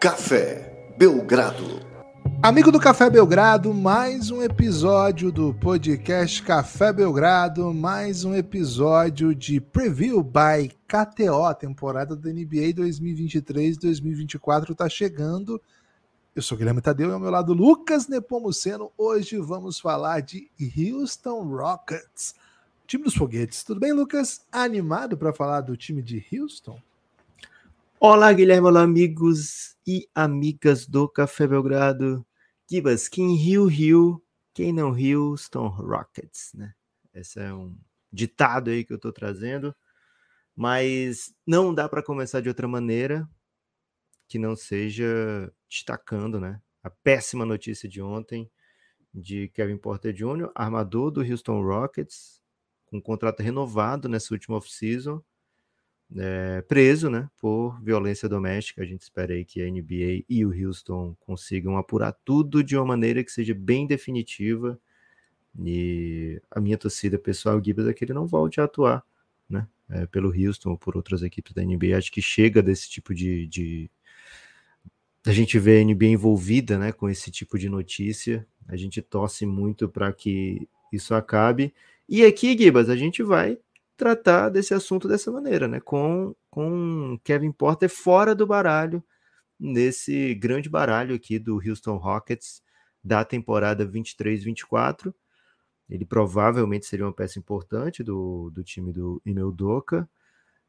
Café Belgrado. Amigo do Café Belgrado, mais um episódio do podcast Café Belgrado, mais um episódio de Preview by KTO, temporada da NBA 2023-2024 está chegando. Eu sou Guilherme Tadeu e ao meu lado Lucas Nepomuceno. Hoje vamos falar de Houston Rockets, time dos foguetes. Tudo bem, Lucas? Animado para falar do time de Houston? Olá, Guilherme, olá, amigos e amigas do Café Belgrado. Gibas, quem riu, riu, quem não riu, estão Rockets, né? Esse é um ditado aí que eu tô trazendo, mas não dá para começar de outra maneira que não seja destacando, né? A péssima notícia de ontem de Kevin Porter Jr., armador do Houston Rockets, com um contrato renovado nessa última off-season, é, preso né, por violência doméstica. A gente espera aí que a NBA e o Houston consigam apurar tudo de uma maneira que seja bem definitiva. E a minha torcida pessoal, Gibbs, é que ele não volte a atuar né, é, pelo Houston ou por outras equipes da NBA. Acho que chega desse tipo de. de... A gente vê a NBA envolvida né, com esse tipo de notícia. A gente torce muito para que isso acabe. E aqui, Gibas, a gente vai tratar desse assunto dessa maneira, né? Com, com Kevin Porter fora do baralho, nesse grande baralho aqui do Houston Rockets da temporada 23-24. Ele provavelmente seria uma peça importante do, do time do Emil Doca.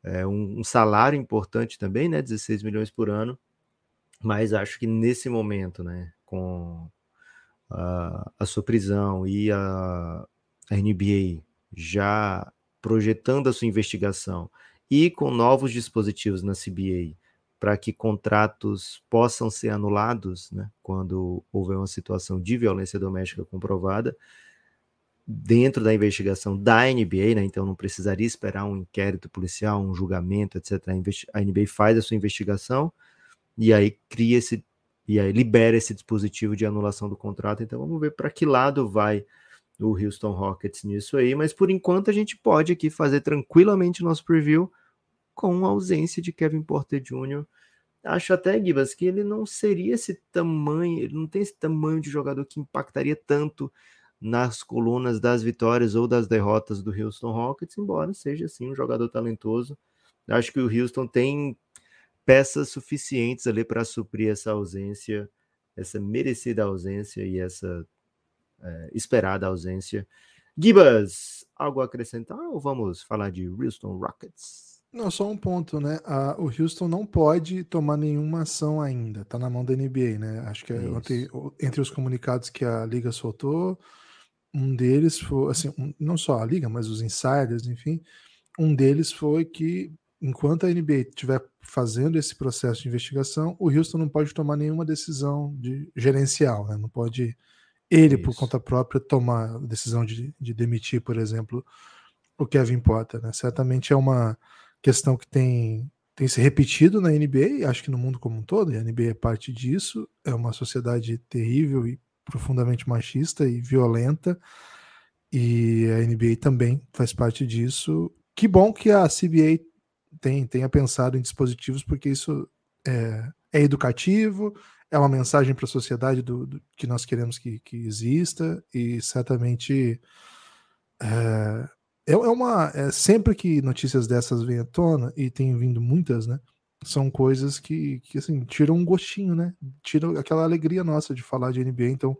É um, um, salário importante também, né? 16 milhões por ano. Mas acho que nesse momento, né? Com a, a sua prisão e a, a NBA já projetando a sua investigação e com novos dispositivos na CBA para que contratos possam ser anulados né, quando houver uma situação de violência doméstica comprovada dentro da investigação da NBA, né, então não precisaria esperar um inquérito policial, um julgamento, etc. A NBA faz a sua investigação e aí cria esse e aí libera esse dispositivo de anulação do contrato. Então vamos ver para que lado vai do Houston Rockets nisso aí, mas por enquanto a gente pode aqui fazer tranquilamente nosso preview com a ausência de Kevin Porter Jr. Acho até, Gibas, que ele não seria esse tamanho, ele não tem esse tamanho de jogador que impactaria tanto nas colunas das vitórias ou das derrotas do Houston Rockets, embora seja assim um jogador talentoso. Acho que o Houston tem peças suficientes ali para suprir essa ausência, essa merecida ausência e essa é, esperada ausência. Gibas, algo a acrescentar ou vamos falar de Houston Rockets? Não, só um ponto, né? O Houston não pode tomar nenhuma ação ainda, tá na mão da NBA, né? Acho que ontem, entre os comunicados que a liga soltou, um deles foi, assim, um, não só a liga, mas os insiders, enfim, um deles foi que enquanto a NBA estiver fazendo esse processo de investigação, o Houston não pode tomar nenhuma decisão de gerencial, né? Não pode ele, Isso. por conta própria, tomar a decisão de, de, demitir, por exemplo, o Kevin Potter. Né? Certamente é uma questão que tem, tem se repetido na NBA, acho que no mundo como um todo, e a NBA é parte disso. É uma sociedade terrível e profundamente machista e violenta, e a NBA também faz parte disso. Que bom que a CBA tem, tenha pensado em dispositivos, porque isso é, é educativo, é uma mensagem para a sociedade do, do, que nós queremos que, que exista e certamente é, é, é uma é, sempre que notícias dessas vêm à tona e tem vindo muitas, né? São coisas que, que assim tiram um gostinho, né? Tiram aquela alegria nossa de falar de NBA. Então,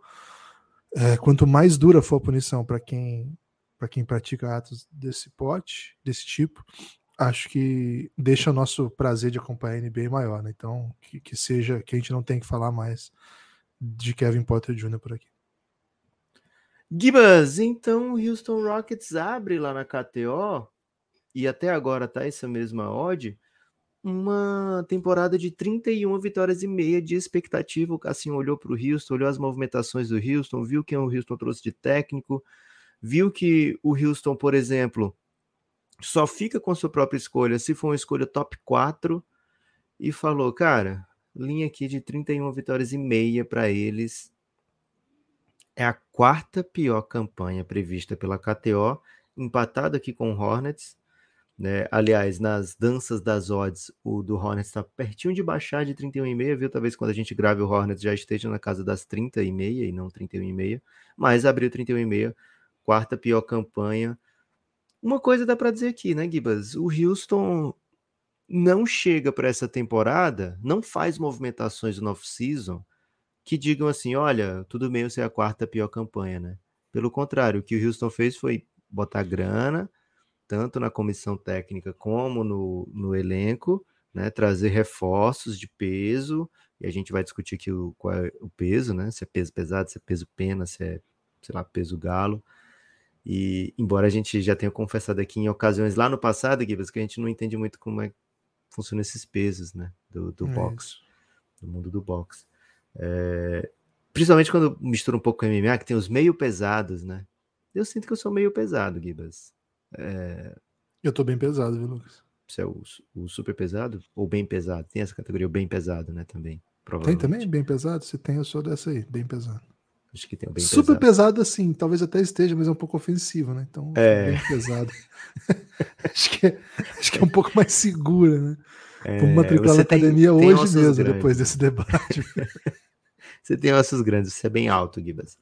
é, quanto mais dura for a punição para quem para quem pratica atos desse pote, desse tipo, acho que deixa o nosso prazer de acompanhar a NBA maior, né? Então, que, que seja, que a gente não tem que falar mais de Kevin Potter Jr. por aqui. Gibas, então o Houston Rockets abre lá na KTO, e até agora tá essa mesma odd, uma temporada de 31 vitórias e meia de expectativa. O Cassinho olhou para o Houston, olhou as movimentações do Houston, viu quem o Houston trouxe de técnico, viu que o Houston, por exemplo, só fica com a sua própria escolha se for uma escolha top 4 e falou, cara, linha aqui de 31 vitórias e meia para eles. É a quarta pior campanha prevista pela KTO, empatado aqui com o Hornets. Né? Aliás, nas danças das odds, o do Hornets está pertinho de baixar de 31,5, viu? Talvez quando a gente grave o Hornets já esteja na casa das 30,5 e não 31,5, mas abriu 31,5, quarta pior campanha. Uma coisa dá para dizer aqui, né, Gibas? O Houston não chega para essa temporada, não faz movimentações no off-season que digam assim: olha, tudo bem você é a quarta pior campanha, né? Pelo contrário, o que o Houston fez foi botar grana tanto na comissão técnica como no, no elenco, né, trazer reforços de peso, e a gente vai discutir aqui o, qual é o peso, né, se é peso pesado, se é peso pena, se é, sei lá, peso galo, e embora a gente já tenha confessado aqui em ocasiões lá no passado, Gibbs, que a gente não entende muito como é que funcionam esses pesos, né, do, do é boxe, do mundo do boxe. É, principalmente quando mistura um pouco com MMA, que tem os meio pesados, né, eu sinto que eu sou meio pesado, Gibas. É... Eu tô bem pesado, viu, Lucas? Você é o, o, super pesado ou bem pesado? Tem essa categoria, o bem pesado, né? Também. Tem também bem pesado? Se tem, eu sou dessa aí, bem pesado. Acho que tem o bem Super pesado. pesado, assim, talvez até esteja, mas é um pouco ofensivo, né? Então, é. bem pesado. acho, que é, acho que é um pouco mais segura, né? É, matricular na academia tem, hoje mesmo, grandes. depois desse debate. você tem ossos grandes, você é bem alto, Gibas.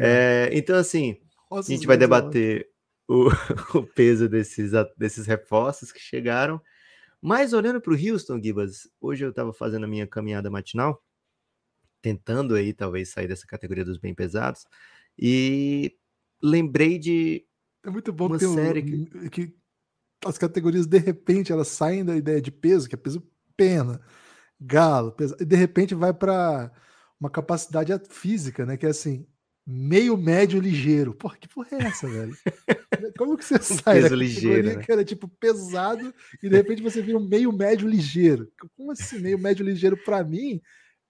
É, então, assim, ossos a gente vai debater o, o peso desses, desses reforços que chegaram. Mas olhando para o Houston, Gibas, hoje eu estava fazendo a minha caminhada matinal, tentando aí talvez sair dessa categoria dos bem pesados, e lembrei de é muito bom uma ter série um, que... que as categorias de repente elas saem da ideia de peso, que é peso pena, galo, peso, e de repente vai para uma capacidade física, né? Que é assim, meio médio ligeiro. Porra, que porra é essa, velho? Como que você sai peso ligeiro, né? que era tipo pesado e de repente você vira um meio médio ligeiro? Como assim, meio médio ligeiro para mim?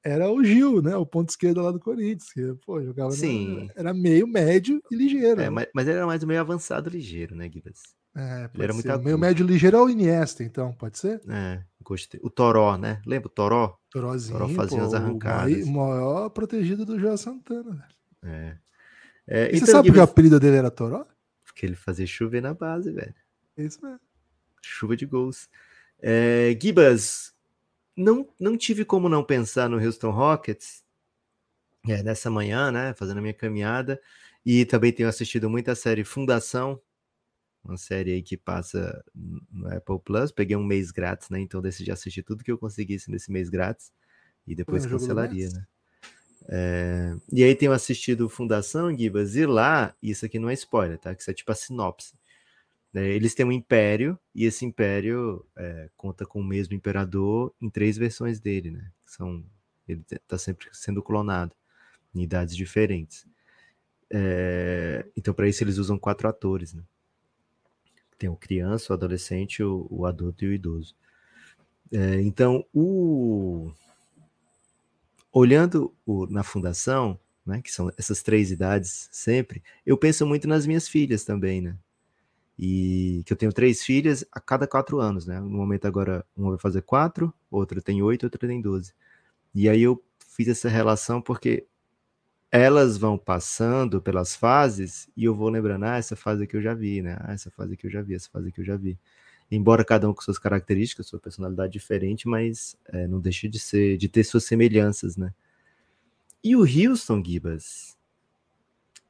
Era o Gil, né? O ponto esquerdo lá do Corinthians. Que, pô, jogava Sim. Na, era meio médio e ligeiro. É, mas, mas, ele era mais meio avançado ligeiro, né, Guilherme? É, ele era ser. muito meio médio ligeiro é o Iniesta, então, pode ser? É, gostei. O Toró, né? Lembra o Toró? Torózinho. Toró fazia pô, as arrancadas. O maior protegido do João Santana, velho. É. é então, você sabe porque o apelido dele era Toró? Porque ele fazia chover na base, velho. Isso mesmo. Chuva de gols. É, Gibas, não, não tive como não pensar no Houston Rockets é, nessa manhã, né? Fazendo a minha caminhada. E também tenho assistido muita série Fundação, uma série aí que passa no Apple Plus. Peguei um mês grátis, né? Então decidi assistir tudo que eu conseguisse nesse mês grátis e depois cancelaria, né? É, e aí tenho assistido Fundação Gibas, e lá, isso aqui não é spoiler, tá? Que isso é tipo a sinopse. É, eles têm um império, e esse império é, conta com o mesmo imperador em três versões dele, né? São, ele está sempre sendo clonado em idades diferentes. É, então, para isso, eles usam quatro atores, né? Tem o criança, o adolescente, o, o adulto e o idoso. É, então, o olhando o, na fundação, né, que são essas três idades sempre, eu penso muito nas minhas filhas também, né? E que eu tenho três filhas a cada quatro anos, né? No momento agora, uma vai fazer quatro, outra tem oito, outra tem doze. E aí eu fiz essa relação porque elas vão passando pelas fases e eu vou lembrando, ah, essa fase que eu já vi, né? Ah, essa fase que eu já vi, essa fase que eu já vi embora cada um com suas características, sua personalidade diferente, mas é, não deixa de ser, de ter suas semelhanças, né? E o Houston Gibas,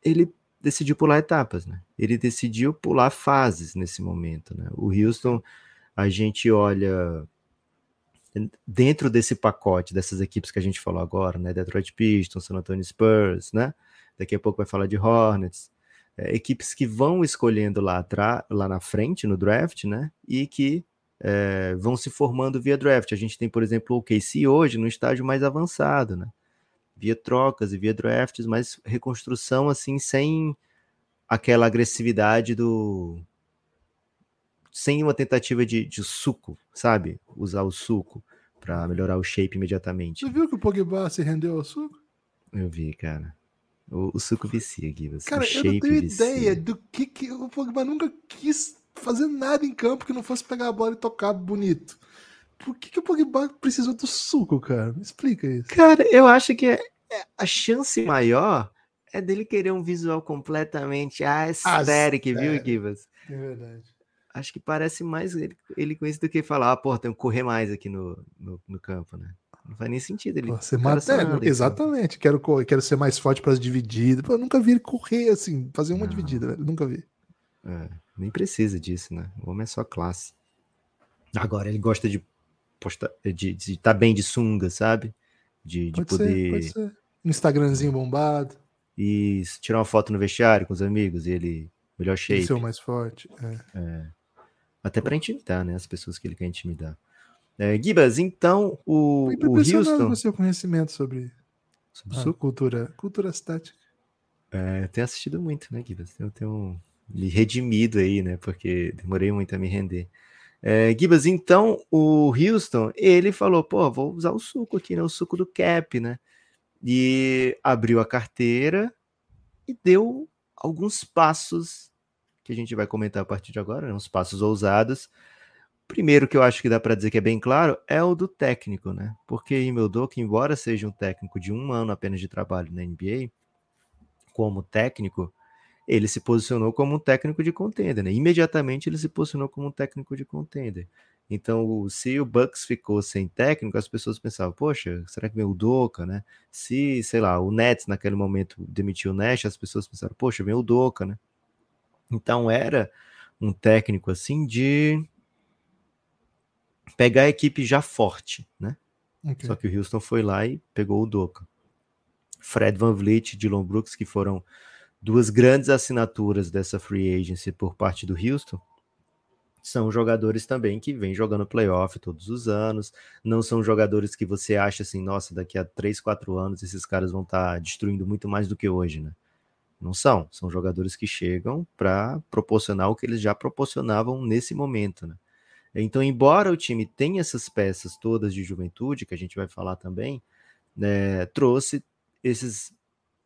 ele decidiu pular etapas, né? Ele decidiu pular fases nesse momento, né? O Houston, a gente olha dentro desse pacote dessas equipes que a gente falou agora, né? Detroit Pistons, San Antonio Spurs, né? Daqui a pouco vai falar de Hornets, é, equipes que vão escolhendo lá, atrás, lá na frente no draft, né? E que é, vão se formando via draft. A gente tem, por exemplo, o KC hoje no estágio mais avançado, né? Via trocas e via drafts, mas reconstrução assim sem aquela agressividade do sem uma tentativa de, de suco, sabe? Usar o suco para melhorar o shape imediatamente. Você viu que o Pogba se rendeu ao suco? Eu vi, cara. O, o suco vicia, Givas. Cara, eu não tenho vicia. ideia do que, que o Pogba nunca quis fazer nada em campo que não fosse pegar a bola e tocar bonito. Por que, que o Pogba precisou do suco, cara? Me explica isso. Cara, eu acho que é, é, a chance maior é dele querer um visual completamente aesthetic, viu, Givas? É verdade. acho que parece mais ele, ele com isso do que falar, ah, pô, tem que correr mais aqui no, no, no campo, né? Não faz nem sentido ele. Você mata, é, exatamente. Quero, quero ser mais forte para as divididas. eu nunca vi ele correr assim, fazer uma dividida, velho. Nunca vi. É, nem precisa disso, né? O homem é só classe. Agora, ele gosta de estar de, de tá bem de sunga, sabe? De, de pode poder. Ser, pode ser. Um Instagramzinho bombado. E tirar uma foto no vestiário com os amigos e ele. Melhor shape. Ser o mais forte. É. é. Até para intimidar, né? As pessoas que ele quer intimidar. É, Gibas, então o, o Houston. o seu conhecimento sobre, sobre cultura, cultura estática. É, eu tenho assistido muito, né, Gibas? Eu tenho me redimido aí, né? Porque demorei muito a me render. É, Gibas, então o Houston, ele falou, pô, vou usar o suco aqui, né? O suco do cap, né? E abriu a carteira e deu alguns passos que a gente vai comentar a partir de agora, né? uns passos ousados Primeiro que eu acho que dá para dizer que é bem claro é o do técnico, né? Porque Imeldoka, embora seja um técnico de um ano apenas de trabalho na NBA, como técnico, ele se posicionou como um técnico de contender, né? Imediatamente ele se posicionou como um técnico de contender. Então, se o Bucks ficou sem técnico, as pessoas pensavam, poxa, será que vem o Doca, né? Se, sei lá, o Nets naquele momento demitiu o Nash, as pessoas pensaram, poxa, vem o Doca, né? Então era um técnico assim de pegar a equipe já forte, né? Okay. Só que o Houston foi lá e pegou o Doca. Fred Van Vliet, Dylan Brooks, que foram duas grandes assinaturas dessa free agency por parte do Houston, são jogadores também que vêm jogando playoff todos os anos. Não são jogadores que você acha assim, nossa, daqui a 3, 4 anos esses caras vão estar tá destruindo muito mais do que hoje, né? Não são. São jogadores que chegam para proporcionar o que eles já proporcionavam nesse momento, né? Então, embora o time tenha essas peças todas de juventude, que a gente vai falar também, né, trouxe esses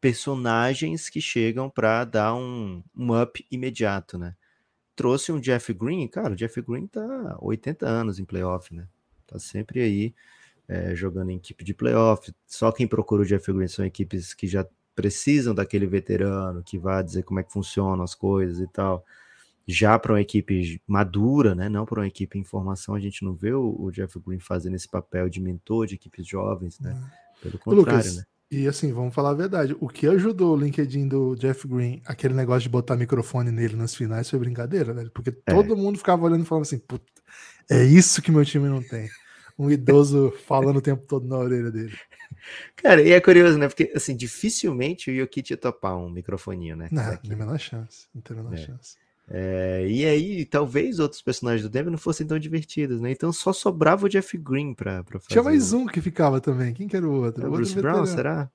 personagens que chegam para dar um, um up imediato, né? Trouxe um Jeff Green, cara, o Jeff Green tá 80 anos em playoff, né? Tá sempre aí é, jogando em equipe de playoff. Só quem procura o Jeff Green são equipes que já precisam daquele veterano que vai dizer como é que funcionam as coisas e tal já para uma equipe madura, né? Não para uma equipe em formação, a gente não vê o, o, Jeff Green fazendo esse papel de mentor de equipes jovens, né? Pelo contrário, Lucas, né? E assim, vamos falar a verdade. O que ajudou o LinkedIn do Jeff Green, aquele negócio de botar microfone nele nas finais, foi brincadeira, né? Porque é. todo mundo ficava olhando e falando assim: Puta, é isso que meu time não tem. Um idoso falando o tempo todo na orelha dele. Cara, e é curioso, né? Porque, assim, dificilmente o Jokic ia topar um microfoninho, né? Não, não tem a menor chance. Não tem a menor é. chance. É, e aí, talvez outros personagens do Denver não fossem tão divertidos, né? Então só sobrava o Jeff Green pra, pra fazer. Tinha mais um que ficava também. Quem que era o outro? É o Bruce Brown, será?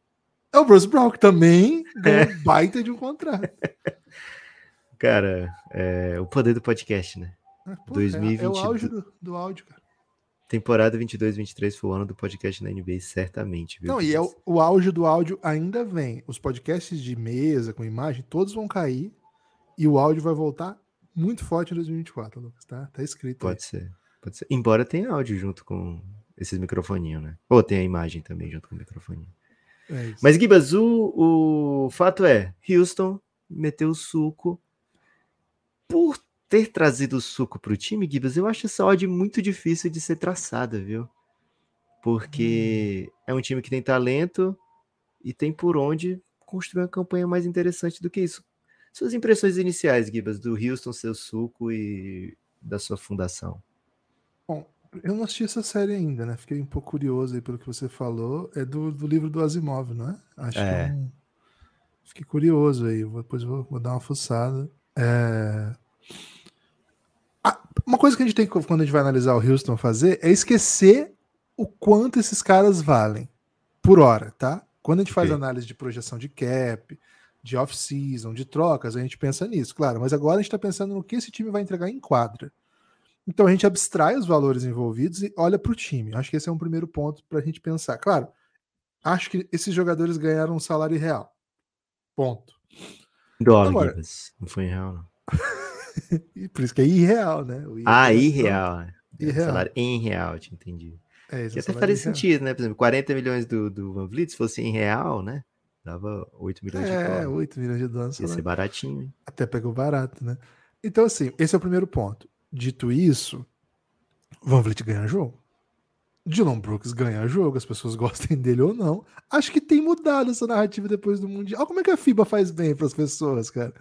É o Bruce Brown, que também é. um baita de um contrato. cara, é, o poder do podcast, né? É, pô, 2020. É, é, o auge do, do áudio, cara. Temporada 22-23 foi o ano do podcast na NBA, certamente. Viu? Não, e é o, o auge do áudio ainda vem. Os podcasts de mesa, com imagem, todos vão cair e o áudio vai voltar muito forte em 2024, Lucas, tá? Tá escrito. Pode aí. ser, pode ser. Embora tenha áudio junto com esses microfoninhos, né? Ou tem a imagem também junto com o microfoninho. É Mas, Gibas, o, o fato é, Houston meteu o suco. Por ter trazido o suco para o time, Gibas, eu acho essa odd muito difícil de ser traçada, viu? Porque hum. é um time que tem talento e tem por onde construir uma campanha mais interessante do que isso. Suas impressões iniciais, Gibas, do Houston, seu suco e da sua fundação. Bom, eu não assisti essa série ainda, né? Fiquei um pouco curioso aí pelo que você falou. É do, do livro do Asimov, não é? Acho é. que é um... Fiquei curioso aí, depois vou, vou dar uma fuçada. É... uma coisa que a gente tem quando a gente vai analisar o Houston fazer é esquecer o quanto esses caras valem por hora, tá? Quando a gente faz okay. análise de projeção de cap, de off-season, de trocas, a gente pensa nisso, claro, mas agora a gente está pensando no que esse time vai entregar em quadra. Então a gente abstrai os valores envolvidos e olha para o time. Acho que esse é um primeiro ponto para a gente pensar. Claro, acho que esses jogadores ganharam um salário real. Ponto. Dólar, agora... não foi em real, não. por isso que é irreal, né? ah, irreal. É. irreal. Salário em real, te entendi. É, que até faria sentido, né? Por exemplo, 40 milhões do, do Van Vliet, se fosse em real, né? Dava 8 milhões é, de dólares. É, 8 milhões de dólares. Ia ser baratinho. Hein? Até pegou barato, né? Então, assim, esse é o primeiro ponto. Dito isso, Van Vliet ganha jogo. Dylan Brooks ganha jogo, as pessoas gostem dele ou não. Acho que tem mudado essa narrativa depois do Mundial. Olha como é que a FIBA faz bem para as pessoas, cara.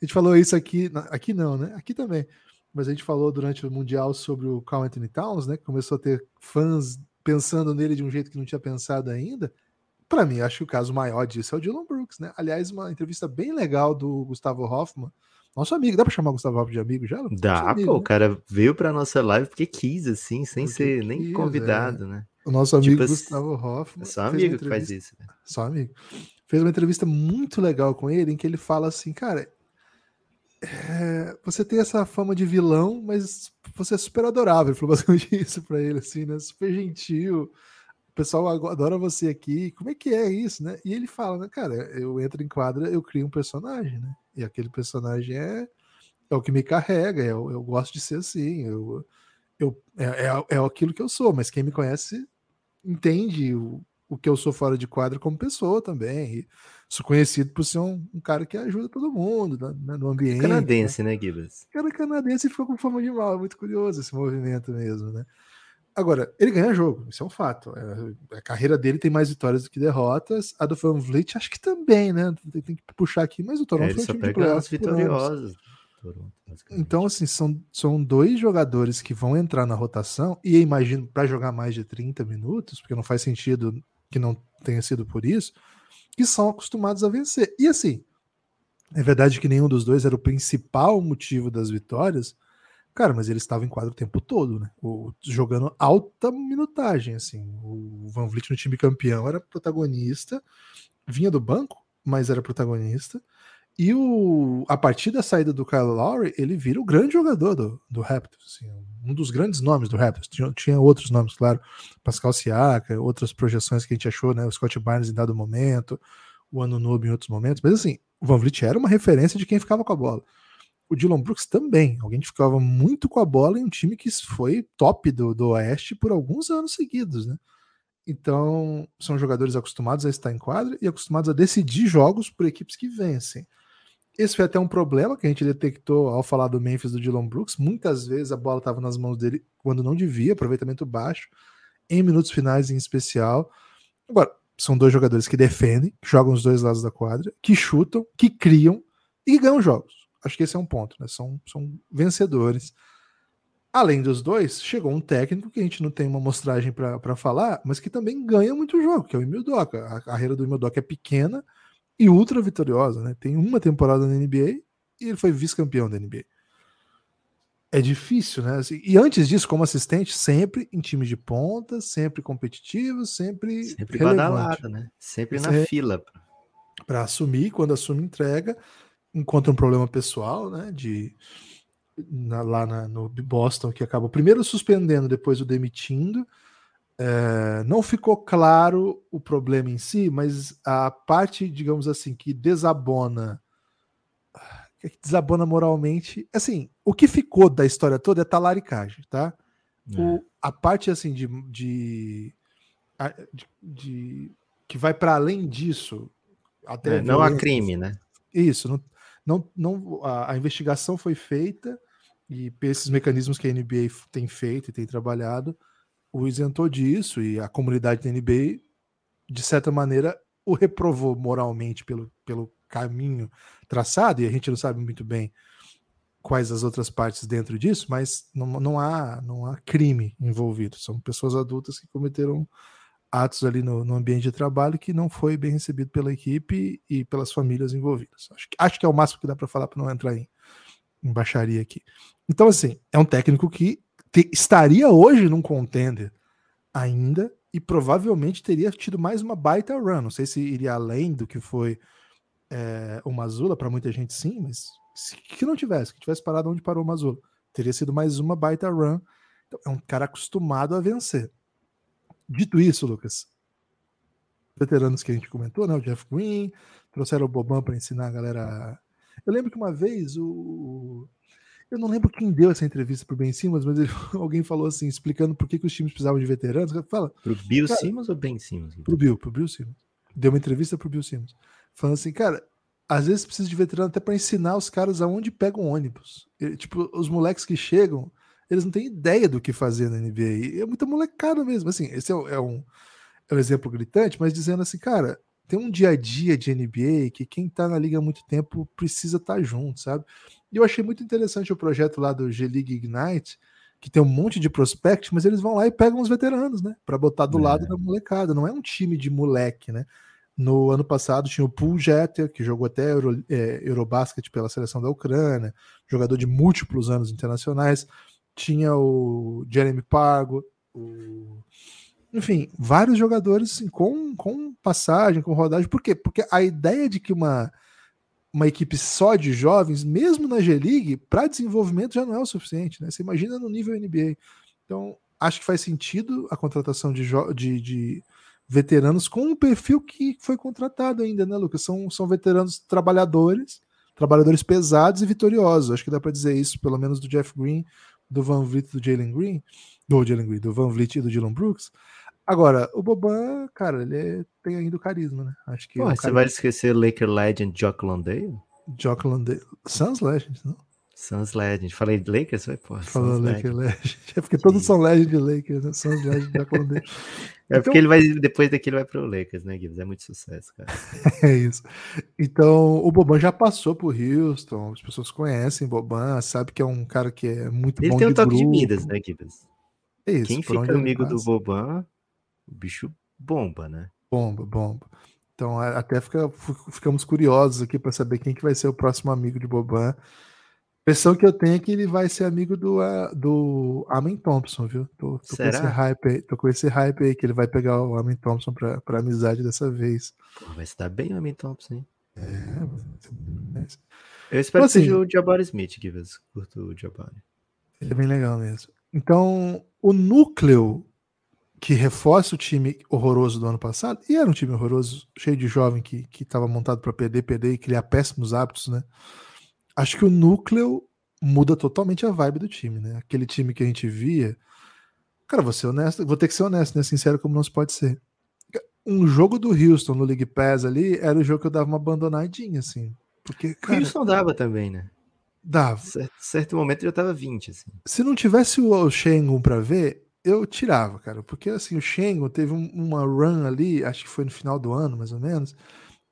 A gente falou isso aqui, aqui não, né? Aqui também. Mas a gente falou durante o Mundial sobre o Carl Anthony Towns, né? Que começou a ter fãs pensando nele de um jeito que não tinha pensado ainda. Para mim, acho que o caso maior disso é o Dylan Brooks, né? Aliás, uma entrevista bem legal do Gustavo Hoffman, nosso amigo. Dá para chamar o Gustavo Hoffman de amigo já? Dá, amigo, pô. Né? O cara veio para nossa live porque quis, assim, sem porque ser quis, nem convidado, é. né? O nosso amigo tipo, Gustavo Hoffman. É só amigo que faz isso. Né? Só amigo. Fez uma entrevista muito legal com ele, em que ele fala assim, cara, é, você tem essa fama de vilão, mas você é super adorável. Ele falou basicamente isso pra ele, assim, né? Super gentil pessoal adora você aqui, como é que é isso, né? E ele fala, né, cara, eu entro em quadra, eu crio um personagem, né? E aquele personagem é, é o que me carrega, eu, eu gosto de ser assim, eu, eu, é, é, é aquilo que eu sou, mas quem me conhece entende o, o que eu sou fora de quadra como pessoa também. E sou conhecido por ser um, um cara que ajuda todo mundo né, no ambiente. Canadense, né, né Gibbs? Cara canadense ficou com fama de mal, é muito curioso esse movimento mesmo, né? Agora, ele ganha jogo, isso é um fato. É, a carreira dele tem mais vitórias do que derrotas. A do Van Vliet, acho que também, né? Tem, tem que puxar aqui, mas o Toronto é, foi um time de playoffs vitoriosos. Então, assim, são, são dois jogadores que vão entrar na rotação, e imagino para jogar mais de 30 minutos, porque não faz sentido que não tenha sido por isso, que são acostumados a vencer. E assim, é verdade que nenhum dos dois era o principal motivo das vitórias, Cara, mas ele estava em quadro o tempo todo, né? O, jogando alta minutagem, assim. O Van Vliet no time campeão era protagonista, vinha do banco, mas era protagonista. E o, a partir da saída do Kyle Lowry, ele vira o grande jogador do, do Raptors, assim, um dos grandes nomes do Raptors. Tinha, tinha outros nomes, claro, Pascal Siaka, outras projeções que a gente achou, né? O Scott Barnes em dado momento, o Anunobi em outros momentos. Mas assim, o Van Vliet era uma referência de quem ficava com a bola o Dylan Brooks também. Alguém que ficava muito com a bola em um time que foi top do, do Oeste por alguns anos seguidos, né? Então, são jogadores acostumados a estar em quadra e acostumados a decidir jogos por equipes que vencem. Esse foi até um problema que a gente detectou ao falar do Memphis do Dylan Brooks. Muitas vezes a bola estava nas mãos dele quando não devia, aproveitamento baixo, em minutos finais em especial. Agora, são dois jogadores que defendem, que jogam os dois lados da quadra, que chutam, que criam e ganham jogos. Acho que esse é um ponto, né? São, são vencedores. Além dos dois, chegou um técnico que a gente não tem uma mostragem para falar, mas que também ganha muito jogo, que é o Emil Doca. A carreira do Emil Doca é pequena e ultra vitoriosa, né? Tem uma temporada na NBA e ele foi vice-campeão da NBA. É difícil, né? Assim, e antes disso, como assistente, sempre em time de ponta, sempre competitivo, sempre. Sempre badalado, né? Sempre na fila. Para assumir, quando assume, entrega encontra um problema pessoal, né? De na, lá na, no Boston, que acabou primeiro suspendendo, depois o demitindo. É, não ficou claro o problema em si, mas a parte, digamos assim, que desabona, que desabona moralmente, assim, o que ficou da história toda é talaricagem, tá? É. O, a parte assim de, de, de, de que vai para além disso, até é, não há crime, né? Isso, não, não, não a, a, investigação foi feita e esses mecanismos que a NBA tem feito e tem trabalhado o isentou disso e a comunidade da NBA de certa maneira o reprovou moralmente pelo, pelo caminho traçado e a gente não sabe muito bem quais as outras partes dentro disso, mas não, não há não há crime envolvido. São pessoas adultas que cometeram atos ali no, no, ambiente de trabalho que não foi bem recebido pela equipe e pelas famílias envolvidas. Acho, acho que é o máximo que dá para falar para não entrar em, em baixaria aqui. Então, assim, é um técnico que te, estaria hoje num contender ainda e provavelmente teria tido mais uma baita run. Não sei se iria além do que foi é, o Mazula, para muita gente sim, mas se, que não tivesse, que tivesse parado onde parou o Mazula, teria sido mais uma baita run. Então, é um cara acostumado a vencer. Dito isso, Lucas, veteranos que a gente comentou, né? O Jeff Green, trouxeram o Boban para ensinar a galera. Eu lembro que uma vez o. Eu não lembro quem deu essa entrevista pro Ben Simmons, mas ele... alguém falou assim, explicando por que, que os times precisavam de veteranos. Fala. Pro Bill cara, Simmons ou Ben Simmons? Pro Bill, pro Bill Simmons. Deu uma entrevista pro Bill Simmons. Falando assim, cara, às vezes precisa de veterano até para ensinar os caras aonde pegam ônibus. E, tipo, os moleques que chegam, eles não têm ideia do que fazer na NBA. E é muita molecada mesmo. Assim, esse é, é, um, é um exemplo gritante, mas dizendo assim, cara, tem um dia a dia de NBA que quem tá na liga há muito tempo precisa estar tá junto, sabe? E eu achei muito interessante o projeto lá do G-League Ignite, que tem um monte de prospect, mas eles vão lá e pegam os veteranos, né? Para botar do é. lado da molecada. Não é um time de moleque, né? No ano passado tinha o Pool Jeter, que jogou até Euro, é, Eurobasket pela seleção da Ucrânia, jogador de múltiplos anos internacionais. Tinha o Jeremy Pargo, o... enfim, vários jogadores assim, com, com passagem, com rodagem. Por quê? Porque a ideia de que uma, uma equipe só de jovens, mesmo na G-League, para desenvolvimento já não é o suficiente. Né? Você imagina no nível NBA. Então, acho que faz sentido a contratação de, de, de veteranos com um perfil que foi contratado ainda, né, Lucas? São, são veteranos trabalhadores, trabalhadores pesados e vitoriosos. Acho que dá para dizer isso, pelo menos do Jeff Green, do Van Vliet do Jalen Green, do Jalen Green, do Van Vliet e do Dylan Brooks. Agora, o Boban, cara, ele é, tem ainda o carisma, né? Acho que. Pô, é você vai esquecer Laker Legend Jock Landale? Jock Landale. Suns Legend, não? Suns Legend. Falei de Lakers? Foi, pô. Falou Lakers Legend. É porque todos são Legend de Lakers, né? Suns Legend Jock Landale. É então, porque ele vai, depois daqui ele vai pro Lakers, né, Gibbs? É muito sucesso, cara. é isso. Então, o Boban já passou por Houston, as pessoas conhecem Boban, sabe que é um cara que é muito ele bom Ele tem um toque grupo. de Midas, né, Gibbs? É isso. Quem fica amigo do Boban, o bicho bomba, né? Bomba, bomba. Então, até fica, ficamos curiosos aqui para saber quem que vai ser o próximo amigo de Boban impressão que eu tenho é que ele vai ser amigo do, uh, do Amin Thompson, viu? Tô, tô com esse hype aí, tô com esse hype aí que ele vai pegar o Amin Thompson pra, pra amizade dessa vez. Pô, vai estar bem o Amin Thompson, hein? É, eu espero então, que seja assim, o Jabari Smith, Givas. Curto o Jabari. Ele é bem legal mesmo. Então, o núcleo que reforça o time horroroso do ano passado, e era um time horroroso, cheio de jovem que estava montado para perder, perder e criar péssimos hábitos, né? Acho que o núcleo muda totalmente a vibe do time, né? Aquele time que a gente via. Cara, vou ser honesto, vou ter que ser honesto, né? Sincero como não se pode ser. Um jogo do Houston no League Pass ali era o jogo que eu dava uma abandonadinha, assim. Porque, cara, o Houston dava também, né? Dava. Certo, certo momento já tava 20, assim. Se não tivesse o Shengun pra ver, eu tirava, cara. Porque, assim, o Shengun teve uma run ali, acho que foi no final do ano, mais ou menos,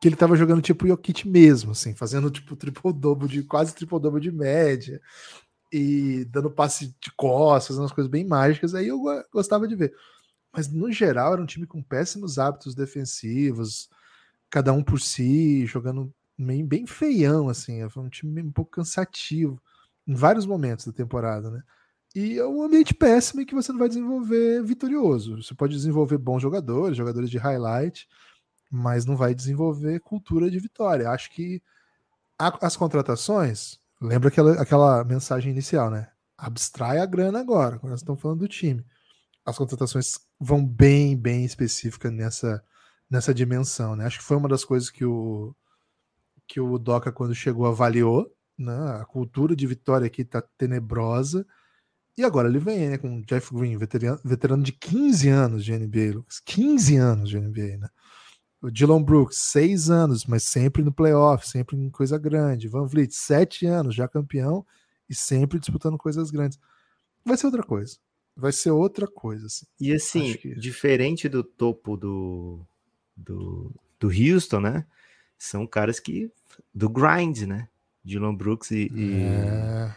que ele tava jogando tipo Jokic mesmo, assim, fazendo tipo triple-double de quase triple-double de média e dando passe de costas, fazendo umas coisas bem mágicas, aí eu gostava de ver. Mas no geral era um time com péssimos hábitos defensivos, cada um por si, jogando bem, bem feião, assim, foi um time um pouco cansativo em vários momentos da temporada, né? E é um ambiente péssimo em que você não vai desenvolver vitorioso. Você pode desenvolver bons jogadores, jogadores de highlight, mas não vai desenvolver cultura de vitória. Acho que a, as contratações, lembra aquela, aquela mensagem inicial, né? Abstrai a grana agora, quando nós estamos falando do time. As contratações vão bem, bem específicas nessa, nessa dimensão, né? Acho que foi uma das coisas que o, que o Doca, quando chegou, avaliou. Né? A cultura de vitória aqui está tenebrosa. E agora ele vem né, com o Jeff Green, veterano, veterano de 15 anos de NBA, Lucas. 15 anos de NBA, né? O Dylan Brooks, seis anos, mas sempre no playoff, sempre em coisa grande. Van Vliet, sete anos, já campeão e sempre disputando coisas grandes. Vai ser outra coisa. Vai ser outra coisa. Assim. E assim, que... diferente do topo do, do, do Houston, né? São caras que. do grind, né? Dylan Brooks e, é...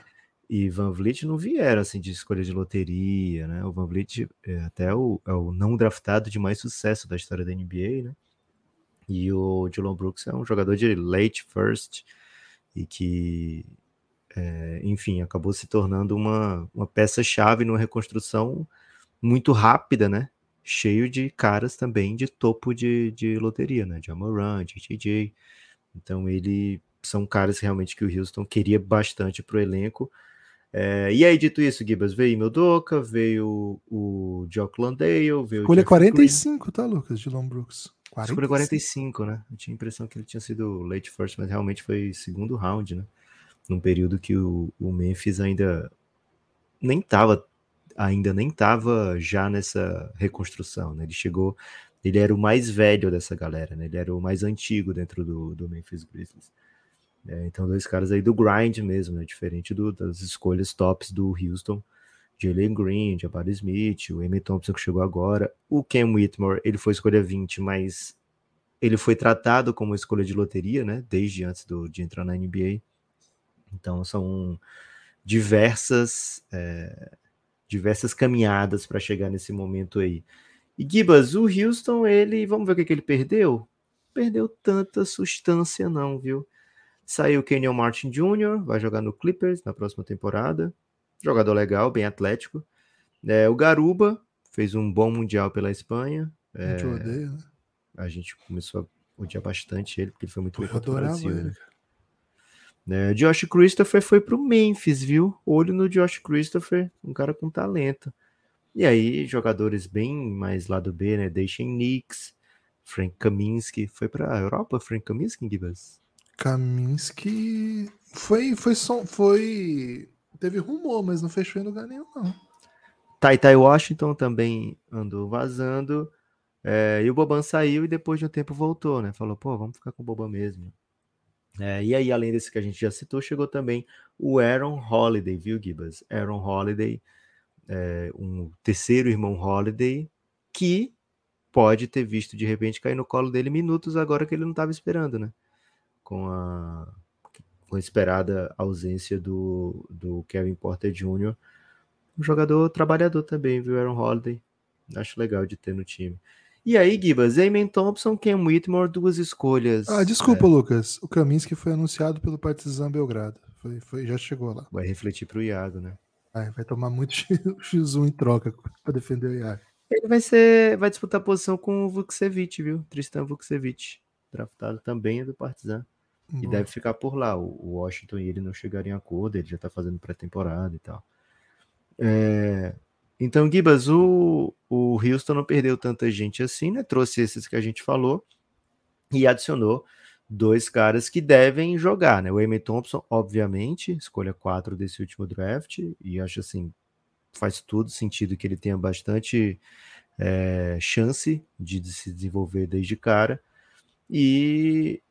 e, Van Vliet não vieram assim de escolha de loteria, né? O Van Vliet é até o, é o não draftado de mais sucesso da história da NBA, né? E o Dylan Brooks é um jogador de late first e que, é, enfim, acabou se tornando uma, uma peça-chave numa reconstrução muito rápida, né? Cheio de caras também de topo de, de loteria, né? De Amoran, de TJ. Então, ele são caras realmente que o Houston queria bastante para o elenco. É, e aí, dito isso, Gibas, veio Meldoka, veio o Jock Landale, veio Escolha 45, Green. tá, Lucas, de Long Brooks. 45. Escolha 45, né? Eu tinha a impressão que ele tinha sido late first, mas realmente foi segundo round, né? Num período que o, o Memphis ainda nem tava, ainda nem tava já nessa reconstrução, né? Ele chegou, ele era o mais velho dessa galera, né? Ele era o mais antigo dentro do, do Memphis Grizzlies. É, então, dois caras aí do grind mesmo, né? Diferente do, das escolhas tops do Houston. Jalen Green, Jabari Smith, o Amy Thompson que chegou agora. O Cam Whitmore, ele foi escolha 20, mas ele foi tratado como escolha de loteria, né? Desde antes do, de entrar na NBA. Então, são diversas, é, diversas caminhadas para chegar nesse momento aí. E Gibas, o Houston, ele, vamos ver o que, que ele perdeu? Perdeu tanta substância, não, viu? Saiu Kenyon Martin Jr., vai jogar no Clippers na próxima temporada. Jogador legal, bem atlético. É, o Garuba fez um bom mundial pela Espanha. É, a gente odeia, né? A gente começou a odiar bastante ele, porque ele foi muito bem contra o Brasil. Ele. Né? Josh Christopher foi pro Memphis, viu? Olho no Josh Christopher, um cara com talento. E aí, jogadores bem mais lado B, né? Deixem Knicks, Frank Kaminsky. Foi pra Europa, Frank Kaminsky, Gibas? Kaminsky foi, foi, foi, foi Teve rumor, mas não fechou em lugar nenhum, não. Tai Tai Washington também andou vazando. É, e o Boban saiu e depois de um tempo voltou, né? Falou, pô, vamos ficar com o Boban mesmo. É, e aí, além desse que a gente já citou, chegou também o Aaron Holiday, viu, Gibas? Aaron Holiday, é, um terceiro irmão Holiday, que pode ter visto de repente cair no colo dele minutos agora que ele não estava esperando, né? Com a com a esperada ausência do, do Kevin Porter Jr. Um jogador trabalhador também, viu? Aaron Holiday. Acho legal de ter no time. E aí, Gibas, Eamon Thompson, Ken Whitmore, duas escolhas. Ah, desculpa, é... Lucas. O Kaminsky foi anunciado pelo Partizan Belgrado. Foi, foi, já chegou lá. Vai refletir para o Iago, né? Vai, vai tomar muito X1 em troca para defender o Iago. Ele vai ser, vai disputar posição com o Vukcevic, viu? Tristan Vukcevic, draftado também é do Partizan. E deve ficar por lá. O Washington e ele não chegariam a acordo, ele já tá fazendo pré-temporada e tal. É... Então, Gibas, o, o Houston não perdeu tanta gente assim, né? Trouxe esses que a gente falou e adicionou dois caras que devem jogar, né? O Amy Thompson, obviamente, escolha quatro desse último draft, e acho assim, faz todo sentido que ele tenha bastante é, chance de se desenvolver desde cara. E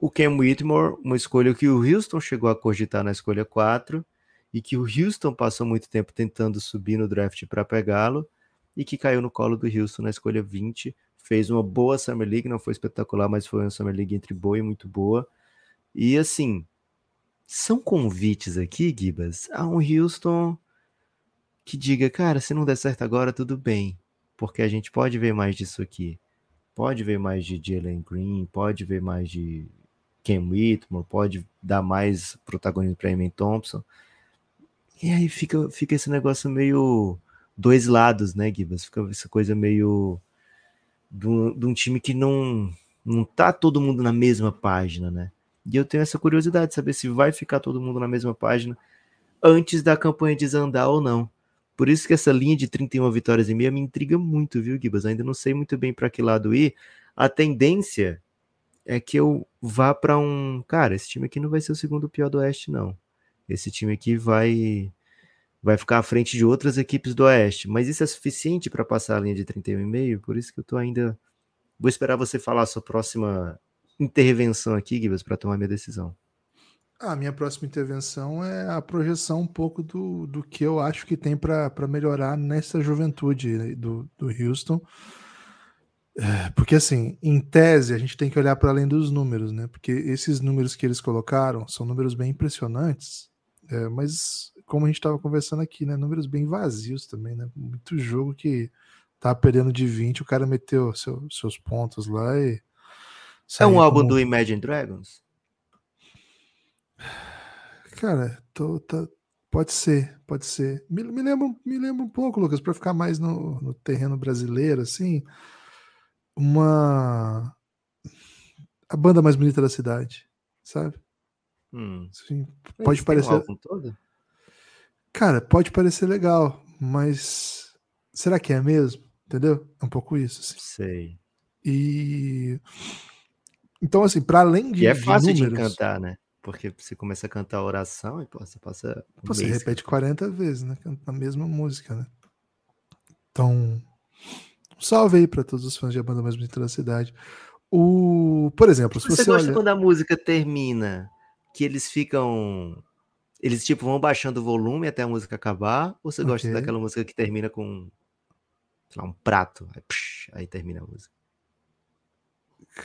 o Cam Whitmore, uma escolha que o Houston chegou a cogitar na escolha 4 e que o Houston passou muito tempo tentando subir no draft para pegá-lo e que caiu no colo do Houston na escolha 20. Fez uma boa Summer League, não foi espetacular, mas foi uma Summer League entre boa e muito boa. E assim, são convites aqui, Gibas, a um Houston que diga, cara, se não der certo agora, tudo bem, porque a gente pode ver mais disso aqui. Pode ver mais de Jalen Green, pode ver mais de Ken Whitmore, pode dar mais protagonismo para Eamon Thompson. E aí fica, fica esse negócio meio dois lados, né, Gibas? Fica essa coisa meio de um time que não não tá todo mundo na mesma página, né? E eu tenho essa curiosidade de saber se vai ficar todo mundo na mesma página antes da campanha desandar ou não. Por isso que essa linha de 31 vitórias e meia me intriga muito, viu, Gibas? Ainda não sei muito bem para que lado ir. A tendência é que eu vá para um. Cara, esse time aqui não vai ser o segundo pior do Oeste, não. Esse time aqui vai vai ficar à frente de outras equipes do Oeste. Mas isso é suficiente para passar a linha de 31,5? Por isso que eu tô ainda. Vou esperar você falar a sua próxima intervenção aqui, Gibbs, para tomar minha decisão. A minha próxima intervenção é a projeção um pouco do, do que eu acho que tem para melhorar nessa juventude do, do Houston. É, porque assim, em tese, a gente tem que olhar para além dos números, né? Porque esses números que eles colocaram são números bem impressionantes, é, mas como a gente estava conversando aqui, né? Números bem vazios também, né? Muito jogo que tá perdendo de 20, o cara meteu seu, seus pontos lá e. É um álbum do Imagine Dragons? Cara, tô, tá, pode ser, pode ser. Me, me, lembra, me lembra um pouco, Lucas, para ficar mais no, no terreno brasileiro, assim uma a banda mais bonita da cidade, sabe? Hum. Sim, pode parecer. Um Cara, pode parecer legal, mas será que é mesmo? Entendeu? É um pouco isso. Assim. Sei. E então, assim, para além de. E é fácil de, números, de cantar, né? Porque você começa a cantar a oração e pô, você passa. Um você repete 40 vezes, né? A mesma música, né? Então, salve aí para todos os fãs de A Banda Mais Bonita da Cidade. O, por exemplo, se você, você gosta olha... quando a música termina que eles ficam. Eles, tipo, vão baixando o volume até a música acabar? Ou você gosta Ok. daquela música que termina com. Sei lá, um prato? Aí, psh, aí termina a música.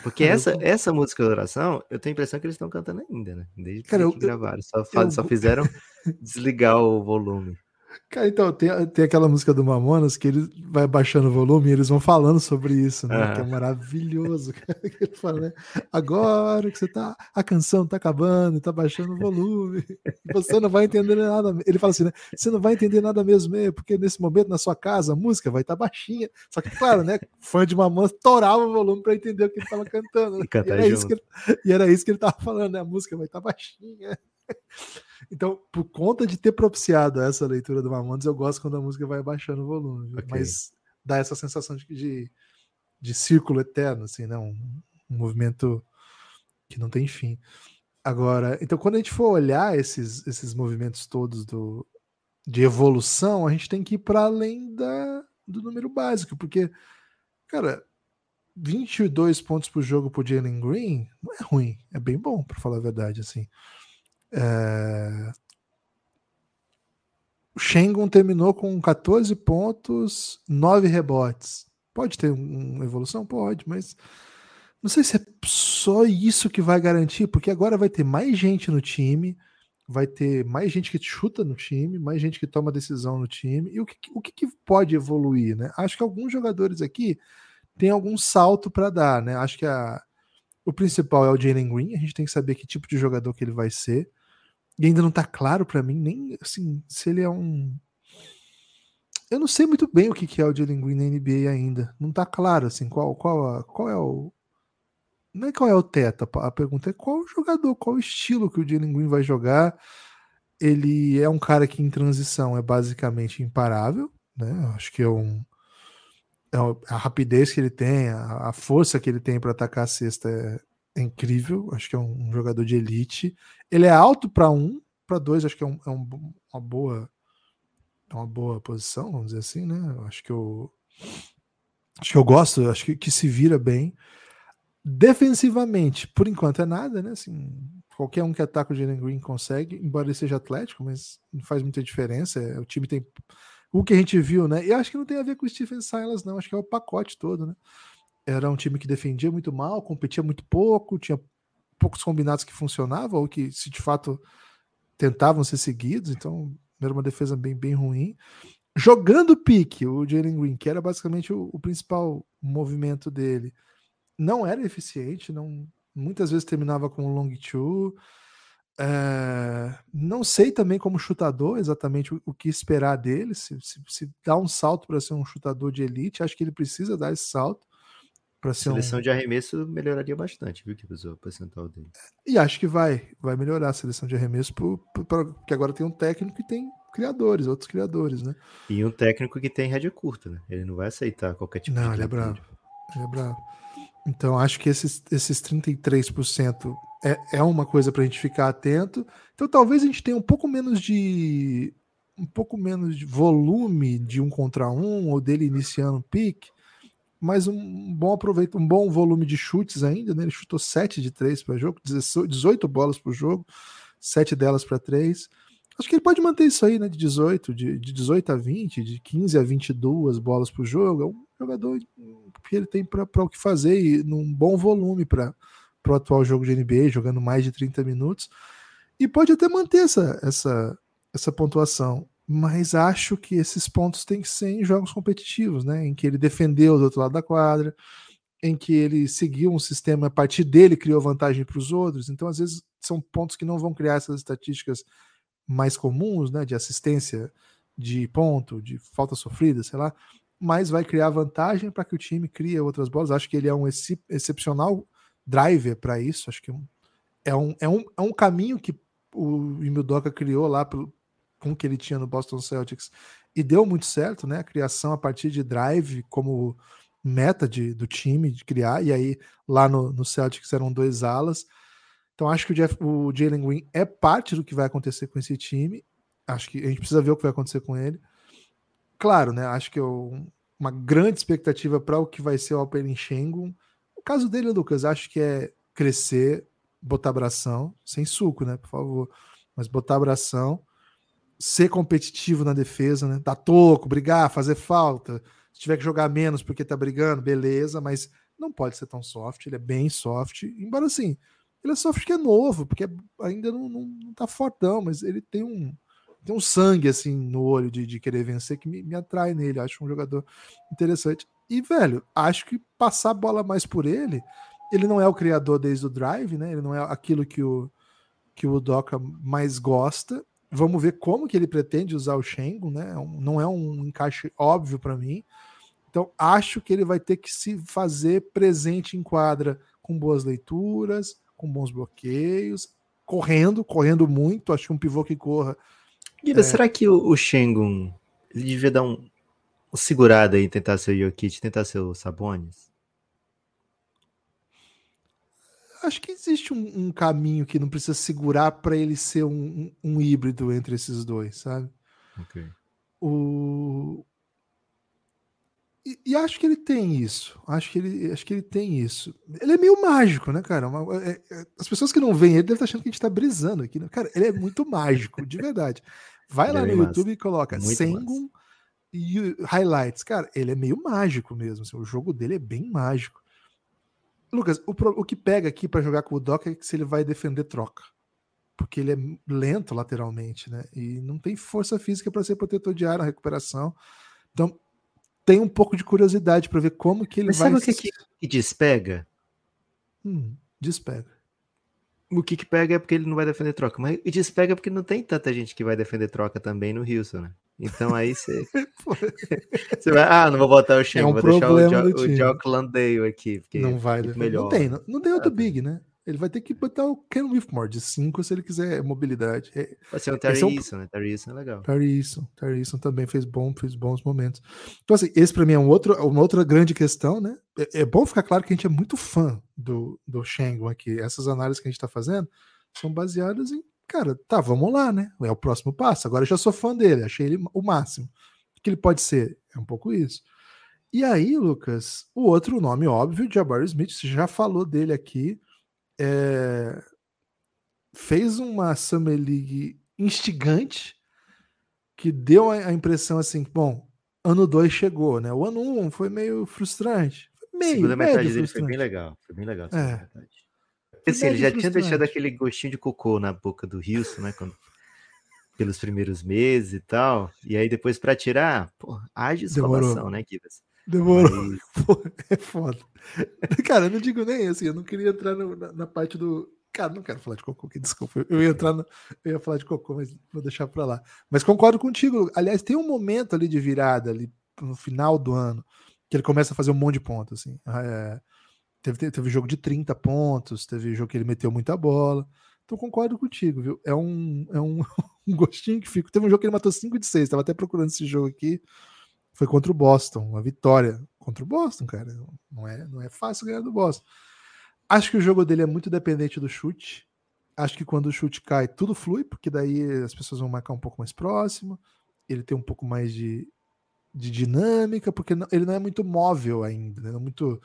Porque Cara, eu essa, essa música de oração, eu tenho a impressão que eles estão cantando ainda, né? Desde Cara, eu- que gravaram. Só, eu só fizeram desligar o volume. Cara, então, tem, tem aquela música do Mamonas que ele vai baixando o volume e eles vão falando sobre isso, né? Que é maravilhoso. cara, que ele fala, né? Agora que você tá. A canção tá acabando, tá baixando o volume. Você não vai entender nada. Ele fala assim, né? Você não vai entender nada mesmo, mesmo, porque nesse momento na sua casa a música vai estar baixinha. Só que, claro, né? Fã de Mamonas torava o volume para entender o que ele tava cantando. né? E cantar era isso junto. que ele, e era isso que ele tava falando, né? A música vai estar baixinha. Então, por conta de ter propiciado essa leitura do Mamonas, eu gosto quando a música vai baixando o volume. viu? Ok. Mas dá essa sensação de, de, de círculo eterno, assim, né? Um, um movimento que não tem fim. Agora, então, quando a gente for olhar esses, esses movimentos todos do, de evolução, a gente tem que ir para além da, do número básico, porque, cara, 22 pontos por jogo por Jalen Green não é ruim, é bem bom, para falar a verdade, assim. É... O terminou com 14 pontos, 9 rebotes. Pode ter um- uma evolução? Pode, mas não sei se é só isso que vai garantir, porque agora vai ter mais gente no time, vai ter mais gente que chuta no time, mais gente que toma decisão no time. E o que, o que pode evoluir, né? Acho que alguns jogadores aqui têm algum salto para dar, né? Acho que a, o principal é o Jalen Green, a gente tem que saber que tipo de jogador que ele vai ser. E ainda não tá claro para mim nem assim se ele é um eu não sei muito bem o que é o Jalen Green na NBA ainda. Não tá claro assim qual qual qual é o não é qual é o teto, a pergunta é qual jogador, qual estilo que o Jalen Green vai jogar. Ele é um cara que em transição é basicamente imparável, né? Acho que é um é a rapidez que ele tem, a, a força que ele tem para atacar a cesta é, é incrível. Acho que é um, jogador de elite. Ele é alto para um, para dois, acho que é, um- é um uma boa é uma boa posição, vamos dizer assim, né? Acho que eu acho que eu gosto, acho que, que se vira bem. Defensivamente, por enquanto é nada, né? Assim, qualquer um que ataca o Jalen Green consegue, embora ele seja atlético, mas não faz muita diferença. é, o time tem o que a gente viu, né? E acho que não tem a ver com o Stephen Silas, não. Acho que é o pacote todo, né? Era um time que defendia muito mal, competia muito pouco, tinha poucos combinados que funcionavam, ou que, se de fato tentavam ser seguidos, então era uma defesa bem, bem ruim. Jogando pique, o Jalen Green, que era basicamente o, o principal movimento dele, não era eficiente, não, muitas vezes terminava com um long two. É, não sei também como chutador exatamente o, o que esperar dele, se, se, se dá um salto para ser um chutador de elite, acho que ele precisa dar esse salto para ser um, Seleção de arremesso melhoraria bastante, viu, que o percentual dele. e acho que vai, vai melhorar a seleção de arremesso, por, por- por- porque agora tem um técnico e tem criadores, outros criadores, né? E um técnico que tem rédea curta, né? Ele não vai aceitar qualquer tipo Não, de ele é bravo. Ele é bravo. Então acho que esses, esses 33% é, é uma coisa para a gente ficar atento. Então talvez a gente tenha um pouco menos de um pouco menos de volume de um contra um ou dele iniciando pique, mas um bom aproveito, um bom volume de chutes ainda, né? Ele chutou 7 de 3 para jogo, 18 18 bolas por jogo, 7 delas para 3. Acho que ele pode manter isso aí, né? De 18, de, de 18 a 20, de 15 a 22 bolas por jogo. É um jogador que ele tem para o que fazer e num bom volume para o atual jogo de NBA, jogando mais de 30 minutos. E pode até manter essa, essa, essa pontuação. Mas acho que esses pontos têm que ser em jogos competitivos, né? Em que ele defendeu do outro lado da quadra, em que ele seguiu um sistema, a partir dele criou vantagem para os outros. Então, às vezes, são pontos que não vão criar essas estatísticas mais comuns, né? De assistência de ponto, de falta sofrida, sei lá, mas vai criar vantagem para que o time crie outras bolas. Acho que ele é um excep excepcional driver para isso. Acho que é um, é, um, é um caminho que o Imildoka criou lá pelo, que ele tinha no Boston Celtics e deu muito certo, né? A criação a partir de drive como meta de, do time de criar, e aí lá no, no Celtics eram dois alas. Então acho que o, Jeff, o Jalen Green é parte do que vai acontecer com esse time. Acho que a gente precisa ver o que vai acontecer com ele. Claro, né? Acho que eu, uma grande expectativa para o que vai ser o Alperen Schengen. O caso dele, Lucas, acho que é crescer, botar abração, sem suco, né? Por favor. Mas botar abração, ser competitivo na defesa, né? Dar toco, brigar, fazer falta. Se tiver que jogar menos porque tá brigando, beleza, mas não pode ser tão soft, ele é bem soft, embora assim, ele é soft que é novo, porque ainda não, não, não tá fortão, mas ele tem um tem um sangue assim no olho de, de querer vencer que me, me atrai nele, acho um jogador interessante. E, velho, acho que passar a bola mais por ele, ele não é o criador desde o drive, né? Ele não é aquilo que o, que o Doca mais gosta. Vamos ver como que ele pretende usar o Shengun, né? É não é um encaixe óbvio para mim. Então, acho que ele vai ter que se fazer presente em quadra com boas leituras, com bons bloqueios, correndo, correndo muito. Acho que um pivô que corra Guida, é... será que o, o Shengun ele devia dar um, um segurada aí, tentar ser o Jokic, tentar ser o Sabonis? Acho que existe um, um caminho que não precisa segurar para ele ser um, um, híbrido entre esses dois, sabe? Ok. O... E, e, acho que ele tem isso. Acho que ele, acho que ele tem isso. Ele é meio mágico, né, cara? Uma, é, é, as pessoas que não veem ele devem estar achando que a gente está brisando aqui. Né? Cara, ele é muito mágico, de verdade. Vai lá no YouTube e coloca Muito Sengun e highlights. Cara, ele é meio mágico mesmo. Assim, o jogo dele é bem mágico. Lucas, o, o que pega aqui para jogar com o Doc é que se ele vai defender troca. Porque ele é lento lateralmente, né? E não tem força física para ser protetor de ar na recuperação. Então, tem um pouco de curiosidade para ver como que ele Mas vai. Sabe o que, que, que despega? Hum, despega o que, que pega é porque ele não vai defender troca. Mas e despega porque não tem tanta gente que vai defender troca também no Houston, né? Então aí você. você vai, ah, não vou botar o Shen, é um vou deixar o, jo, o Jock Landale aqui. Porque não vai melhor. Não tem, não, não tem outro big, né? Ele vai ter que botar o Ken Whitmore de 5 se ele quiser mobilidade. É, Pode ser o Terry é um... Eason, né? Terry Eason é legal. Terry Eason, Terry Eason também fez, bom, fez bons momentos. Então, assim, esse para mim é um outro, uma outra grande questão, né? É, é, bom ficar claro que a gente é muito fã do, do Shengun aqui. Essas análises que a gente tá fazendo são baseadas em, cara, tá, vamos lá, né? É o próximo passo. Agora eu já sou fã dele, achei ele o máximo. O que ele pode ser? É um pouco isso. E aí, Lucas, o outro nome óbvio, Jabari Smith, você já falou dele aqui é, fez uma Summer League instigante que deu a, impressão assim, bom, ano 2 chegou, né? O ano 1 um foi meio frustrante. Meio, segunda metade dele foi bem legal. Foi bem legal. É. Assim, ele já tinha deixado aquele gostinho de cocô na boca do Wilson, né? Quando, pelos primeiros meses e tal. E aí depois para tirar, pô, haja escolação, né, Kivas? Demorou. Mas... Pô, é foda. Cara, eu não digo nem assim, eu não queria entrar no, na, na, parte do. Cara, não quero falar de cocô, que desculpa. Eu ia entrar no, eu ia falar de cocô, mas vou deixar pra lá. Mas concordo contigo. Aliás, tem um momento ali de virada, ali no final do ano, que ele começa a fazer um monte de pontos, assim. É, teve, teve jogo de 30 pontos, teve jogo que ele meteu muita bola. Então concordo contigo, viu? É um, é um, um gostinho que fica. Teve um jogo que ele matou 5 de 6, tava até procurando esse jogo aqui foi contra o Boston, uma vitória contra o Boston, cara. Não é, não é fácil ganhar do Boston. Acho que o jogo dele é muito dependente do chute. Acho que quando o chute cai, tudo flui, porque daí as pessoas vão marcar um pouco mais próximo. Ele tem um pouco mais de, de dinâmica, porque ele não é muito móvel ainda, né? Não é muito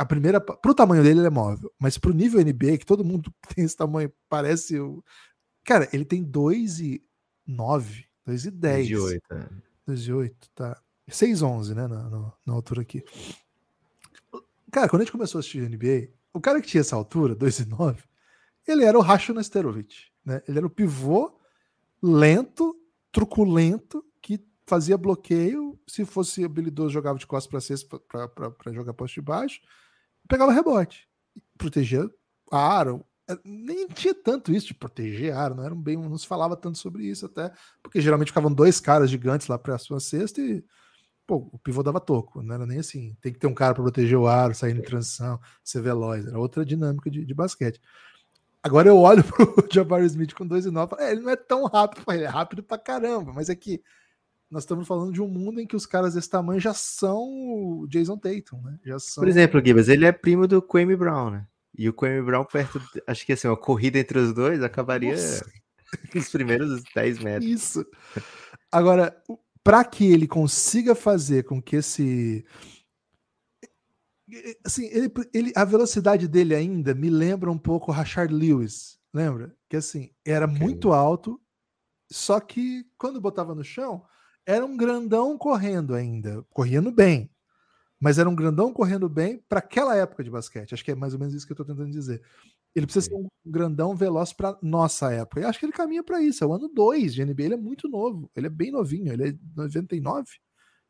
a primeira pro tamanho dele ele é móvel, mas pro nível NBA que todo mundo tem esse tamanho parece o cara, ele tem 2 e 9, 2 e 10. 2 e 8, é. 2 e 8, tá. 6'11, né? Na, na, na, altura aqui. Cara, quando a gente começou a assistir NBA, o cara que tinha essa altura, 2'9, ele era o Racho Nesterovic, né? Ele era o pivô lento, truculento, que fazia bloqueio. Se fosse habilidoso, jogava de costas para cesta para jogar poste de baixo. Pegava rebote. Protegia a aro. É, nem tinha tanto isso de proteger aro, não, era bem, não se falava tanto sobre isso até, porque geralmente ficavam dois caras gigantes lá para a sua cesta e pô, o pivô dava toco, não era nem assim. Tem que ter um cara para proteger o aro, sair em transição, ser veloz. Era outra dinâmica de, de basquete. Agora eu olho pro Jabari Smith com 2 e 9 é, ele não é tão rápido, ele é rápido pra caramba, mas é que nós estamos falando de um mundo em que os caras desse tamanho já são o Jason Tatum, né? Já são... Por exemplo, Gibbs, ele é primo do Kwame Brown, né? E o Kwame Brown perto, acho que assim, uma corrida entre os dois acabaria os primeiros 10 metros. Isso. Agora, para que ele consiga fazer com que esse Assim, ele, ele, a velocidade dele ainda me lembra um pouco o Rashard Lewis, lembra? Que assim, era okay. muito alto, só que quando botava no chão, era um grandão correndo ainda, correndo bem. Mas era um grandão correndo bem para aquela época de basquete. Acho que é mais ou menos isso que eu estou tentando dizer. Ele precisa ser um grandão veloz para nossa época. E acho que ele caminha para isso. É o ano 2 de NBA. Ele é muito novo. Ele é bem novinho. Ele é 99.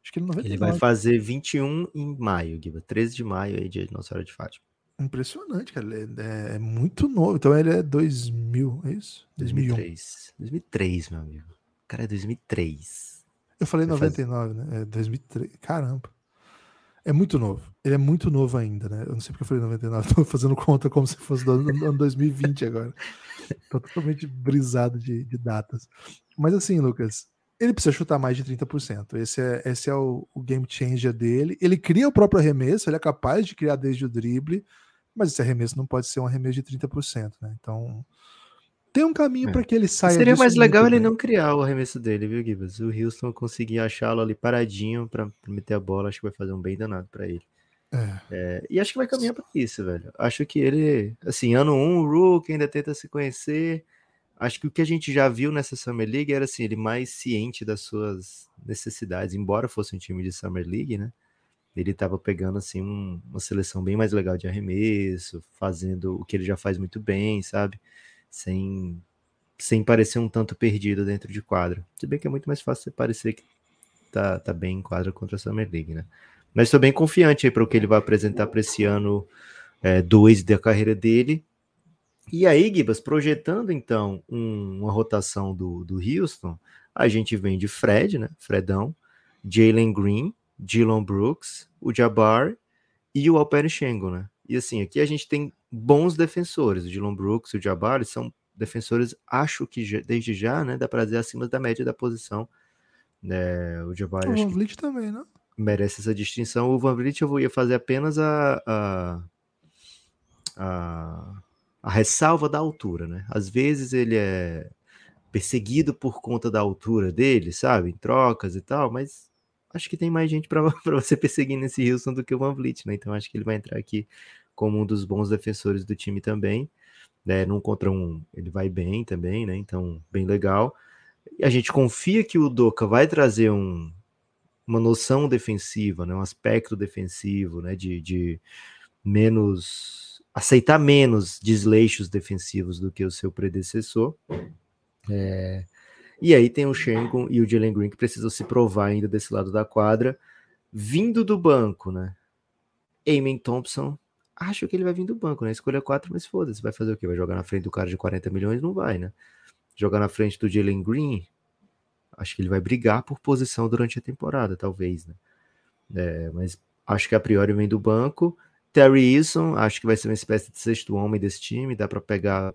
Acho que ele é 99. Ele vai fazer 21 em maio, Guiba. 13 de maio aí de Nossa Hora de Fátima. Impressionante, cara. Ele é, é, muito novo. Então ele é 2000, é isso? 2001. 2003. 2003, meu amigo. O cara é 2003. Eu falei vai 99, fazer... né? É 2003. Caramba. É muito novo. Ele é muito novo ainda, né? Eu não sei porque eu falei 99, tô fazendo conta como se fosse do ano 2020 agora. tô totalmente brisado de, de, datas. Mas assim, Lucas, ele precisa chutar mais de 30%. Esse é, esse é o, o, game changer dele. Ele cria o próprio arremesso, ele é capaz de criar desde o drible, mas esse arremesso não pode ser um arremesso de 30%, né? Então, tem um caminho é. para que ele saia. Seria mais legal ele não criar o arremesso dele, viu, Gibbs? O Houston conseguir achá-lo ali paradinho para meter a bola, acho que vai fazer um bem danado para ele. É. É, e acho que vai caminhar para isso, velho. Acho que ele, assim, ano 1, um, o Rook ainda tenta se conhecer. Acho que o que a gente já viu nessa Summer League era assim, ele mais ciente das suas necessidades, embora fosse um time de Summer League, né? Ele estava pegando assim um, uma seleção bem mais legal de arremesso, fazendo o que ele já faz muito bem, sabe? Sem, sem parecer um tanto perdido dentro de quadro. Se bem que é muito mais fácil você parecer que tá, tá bem em quadro contra a Summer League, né? Mas estou bem confiante aí para o que ele vai apresentar para esse ano 2 é, da carreira dele. E aí, Gibas, projetando então um, uma rotação do, do Houston, a gente vem de Fred, né? Fredão, Jalen Green, Dylan Brooks, o Jabbar e o Alper Schengen, né? E assim, aqui a gente tem bons defensores. O Dylan Brooks e o Jabari são defensores, acho que desde já, né, dá para dizer acima da média da posição. É, o Jabari o Van Vliet também, né? Merece essa distinção. O Van Vliet eu ia fazer apenas a, a, a, a ressalva da altura, né? Às vezes ele é perseguido por conta da altura dele, sabe? Em trocas e tal, mas acho que tem mais gente para você perseguir nesse Wilson do que o Van Vliet, né? Então acho que ele vai entrar aqui como um dos bons defensores do time também. Né? Num contra um, ele vai bem também, né? Então, bem legal. E a gente confia que o Doca vai trazer um, uma noção defensiva, né? um aspecto defensivo, né? de, de menos aceitar menos desleixos defensivos do que o seu predecessor. É, e aí tem o Shengon e o Jalen Green que precisam se provar ainda desse lado da quadra, vindo do banco, né? Eamon Thompson acho que ele vai vir do banco, né? Escolha 4, mas foda-se, vai fazer o quê? Vai jogar na frente do cara de 40 milhões? Não vai, né? Jogar na frente do Jalen Green, acho que ele vai brigar por posição durante a temporada, talvez, né? É, mas acho que a priori vem do banco. Terry Eason, acho que vai ser uma espécie de sexto homem desse time, dá para pegar.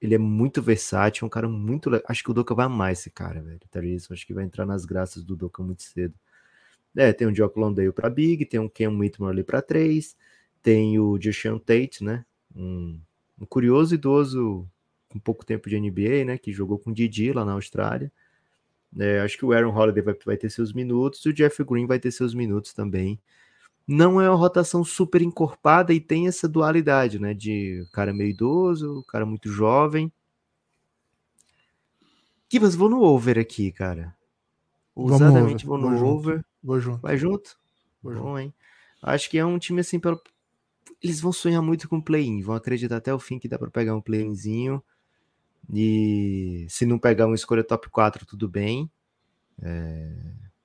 Ele é muito versátil, um cara muito. Acho que o Doca vai amar esse cara, velho. Terry Eason, acho que vai entrar nas graças do Doca muito cedo. É, tem um Jock Londale para Big, tem um Ken Whitmore ali para 3, tem o Deshaun Tate, né? Um, um, curioso idoso com pouco tempo de NBA, né? Que jogou com o Didi lá na Austrália. É, acho que o Aaron Holiday vai, vai, ter seus minutos, e o Jeff Green vai ter seus minutos também. Não é uma rotação super encorpada e tem essa dualidade, né? De cara meio idoso, cara muito jovem. Kivas, vou no over aqui, cara. Ousadamente vou no vou over. Junto. Vou junto. Vai junto? Vou Bom, junto. hein? Acho que é um time assim, pelo, eles vão sonhar muito com play-in, vão acreditar até o fim que dá para pegar um play-inzinho. E se não pegar uma escolha top 4, tudo bem. É,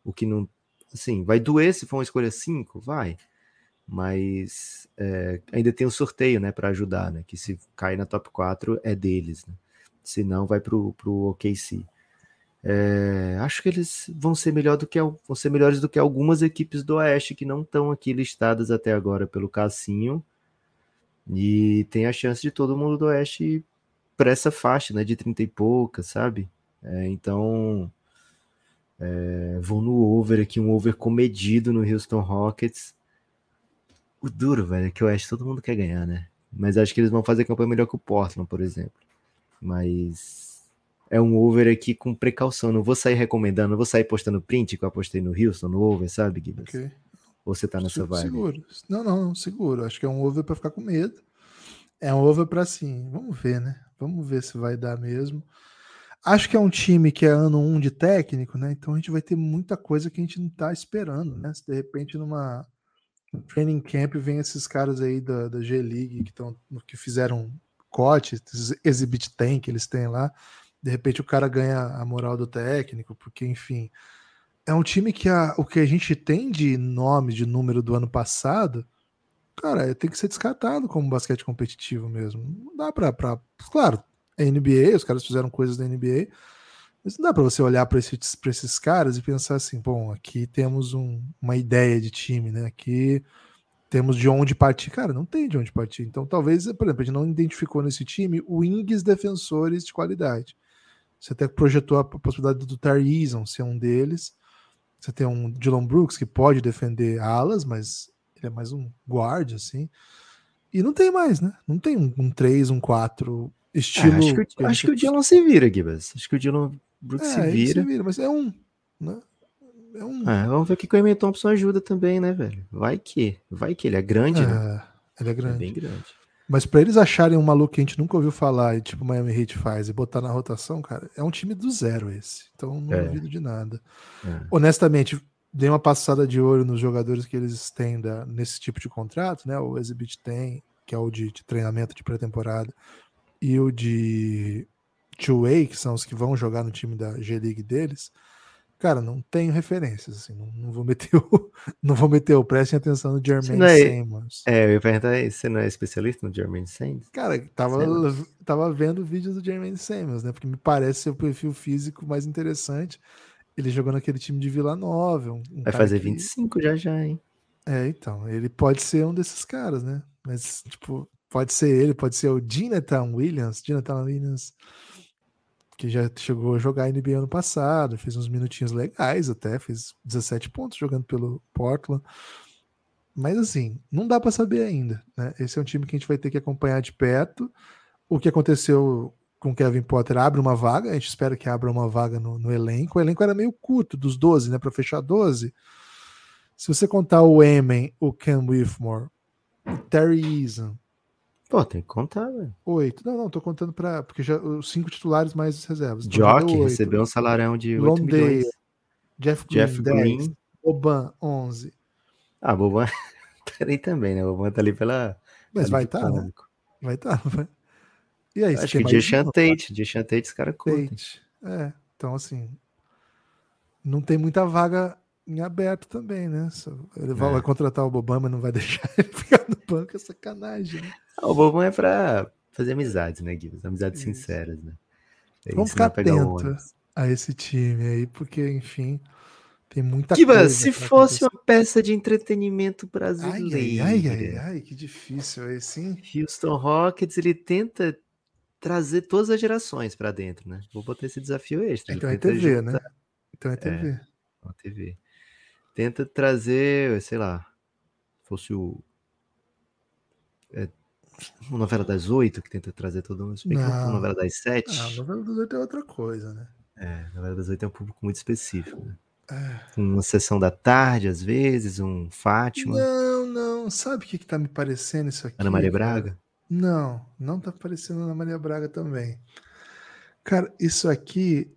o que não. Assim, vai doer se for uma escolha 5? Vai. Mas é, ainda tem um sorteio, né, para ajudar, né? Que se cair na top 4 é deles, né? Se não, vai pro, pro OKC. É, acho que eles vão ser melhor do que vão ser melhores do que algumas equipes do Oeste que não estão aqui listadas até agora pelo Cassinho. E tem a chance de todo mundo do Oeste para essa faixa, né, de 30 e pouca, sabe? É, então, é, vou no over aqui, um over comedido no Houston Rockets. O duro, velho, é que o Oeste todo mundo quer ganhar, né? Mas acho que eles vão fazer campanha melhor que o Portland, por exemplo. Mas é um over aqui com precaução. Não vou sair recomendando, não vou sair postando print que eu apostei no Houston, no over, sabe, Gibbs? Okay. Ou você tá nessa vibe? Seguro. Não, não, seguro. Acho que é um over para ficar com medo. É um over para sim. Vamos ver, né? Vamos ver se vai dar mesmo. Acho que é um time que é ano 1 um de técnico, né? Então a gente vai ter muita coisa que a gente não tá esperando, né? Se de repente numa training camp vem esses caras aí da, da G-League que, tão, que fizeram corte, exhibit tank que eles têm lá, de repente o cara ganha a moral do técnico, porque enfim, é um time que a, o que a gente tem de nome, de número do ano passado, cara, tem que ser descartado como basquete competitivo mesmo. Não dá pra, pra claro, é NBA, os caras fizeram coisas da NBA, mas não dá para você olhar para esses, esses caras e pensar assim, bom, aqui temos um, uma ideia de time, né? Aqui temos de onde partir. Cara, não tem de onde partir. Então, talvez, por exemplo, a gente não identificou nesse time wings defensores de qualidade. Você até projetou a possibilidade do Tari ser um deles. Você tem um Dylan Brooks que pode defender alas, mas ele é mais um guard, assim. E não tem mais, né? Não tem um 3, um 4 Estilo. É, acho que, o, acho que o Dylan se vira, Gibas. Acho que o Dylan Brooks é, se, vira. se vira. Mas é um. Né? É um. É, vamos ver o que o Emin Thompson ajuda também, né, velho? Vai que. Vai que ele é grande, é, né? Ele é grande. É bem grande. Mas para eles acharem um maluco que a gente nunca ouviu falar, e tipo o Miami Heat faz, e botar na rotação, cara, é um time do zero esse. Então não é. duvido de nada. É. Honestamente, dei uma passada de olho nos jogadores que eles têm da, nesse tipo de contrato, né? O Exhibit tem, que é o de, de treinamento de pré-temporada e o de two-way, que são os que vão jogar no time da G-League deles, cara, não tenho referências, assim, não, não, vou meter o, não vou meter o, prestem atenção no Jermaine é, Samuels. É, eu ia perguntar, você não é especialista no Jermaine Samuels? Cara, tava, tava vendo vídeos do Jermaine Samuels, né, porque me parece ser o perfil físico mais interessante, ele jogou naquele time de Vila Nova. Um, um Vai fazer que... 25 já já, hein? É, então, ele pode ser um desses caras, né, mas, tipo, Pode ser ele, pode ser o Jonathan Williams, Jonathan Williams, que já chegou a jogar NBA ano passado, fez uns minutinhos legais até, fez 17 pontos jogando pelo Portland. Mas assim, não dá para saber ainda, né? Esse é um time que a gente vai ter que acompanhar de perto. O que aconteceu com Kevin Potter abre uma vaga, a gente espera que abra uma vaga no, no elenco. O elenco era meio curto, dos 12, né? Para fechar 12. Se você contar o Emen, o Cam Whitmore, o Terry Eason, Pô, tem que contar, velho. Oito. Não, não, tô contando para Porque já os cinco titulares mais as reservas. Então, Jock recebeu um salário de 8 milhões. Jeff Green, Jeff 10. Green. Boban, 11. Ah, Boban tá ali também, né? Boban tá ali pela. Mas vai estar, tá, né? Vai estar, tá, vai. E aí, Acho que Deshaun Tate, Deshaun Tate, os caras curtem. É, então assim, não tem muita vaga em aberto também, né? Ele vai, é. contratar o Boban, mas não vai deixar ele ficar no banco, é sacanagem, né? O Bobão é pra fazer amizades, né, Guilherme? Amizades Isso. sinceras, né? É Vamos ficar atento a esse time aí, porque, enfim, tem muita Kiba, coisa. se fosse acontecer. uma peça de entretenimento brasileiro. Ai, ai, ai, ai, que difícil aí, sim. Houston Rockets, ele tenta trazer todas as gerações para dentro, né? Vou botar esse desafio extra. Então é TV, juntar... né? Então é TV. É, uma TV. Tenta trazer, sei lá, fosse o é, uma novela das oito que tenta trazer todo mundo. Uma novela das sete. Ah, a novela das oito é outra coisa, né? É, a novela das oito é um público muito específico, né? É. Uma sessão da tarde, às vezes, um Fátima. Não, não. Sabe o que, que tá me parecendo isso aqui? Ana Maria Braga? Não, não tá parecendo Ana Maria Braga também. Cara, isso aqui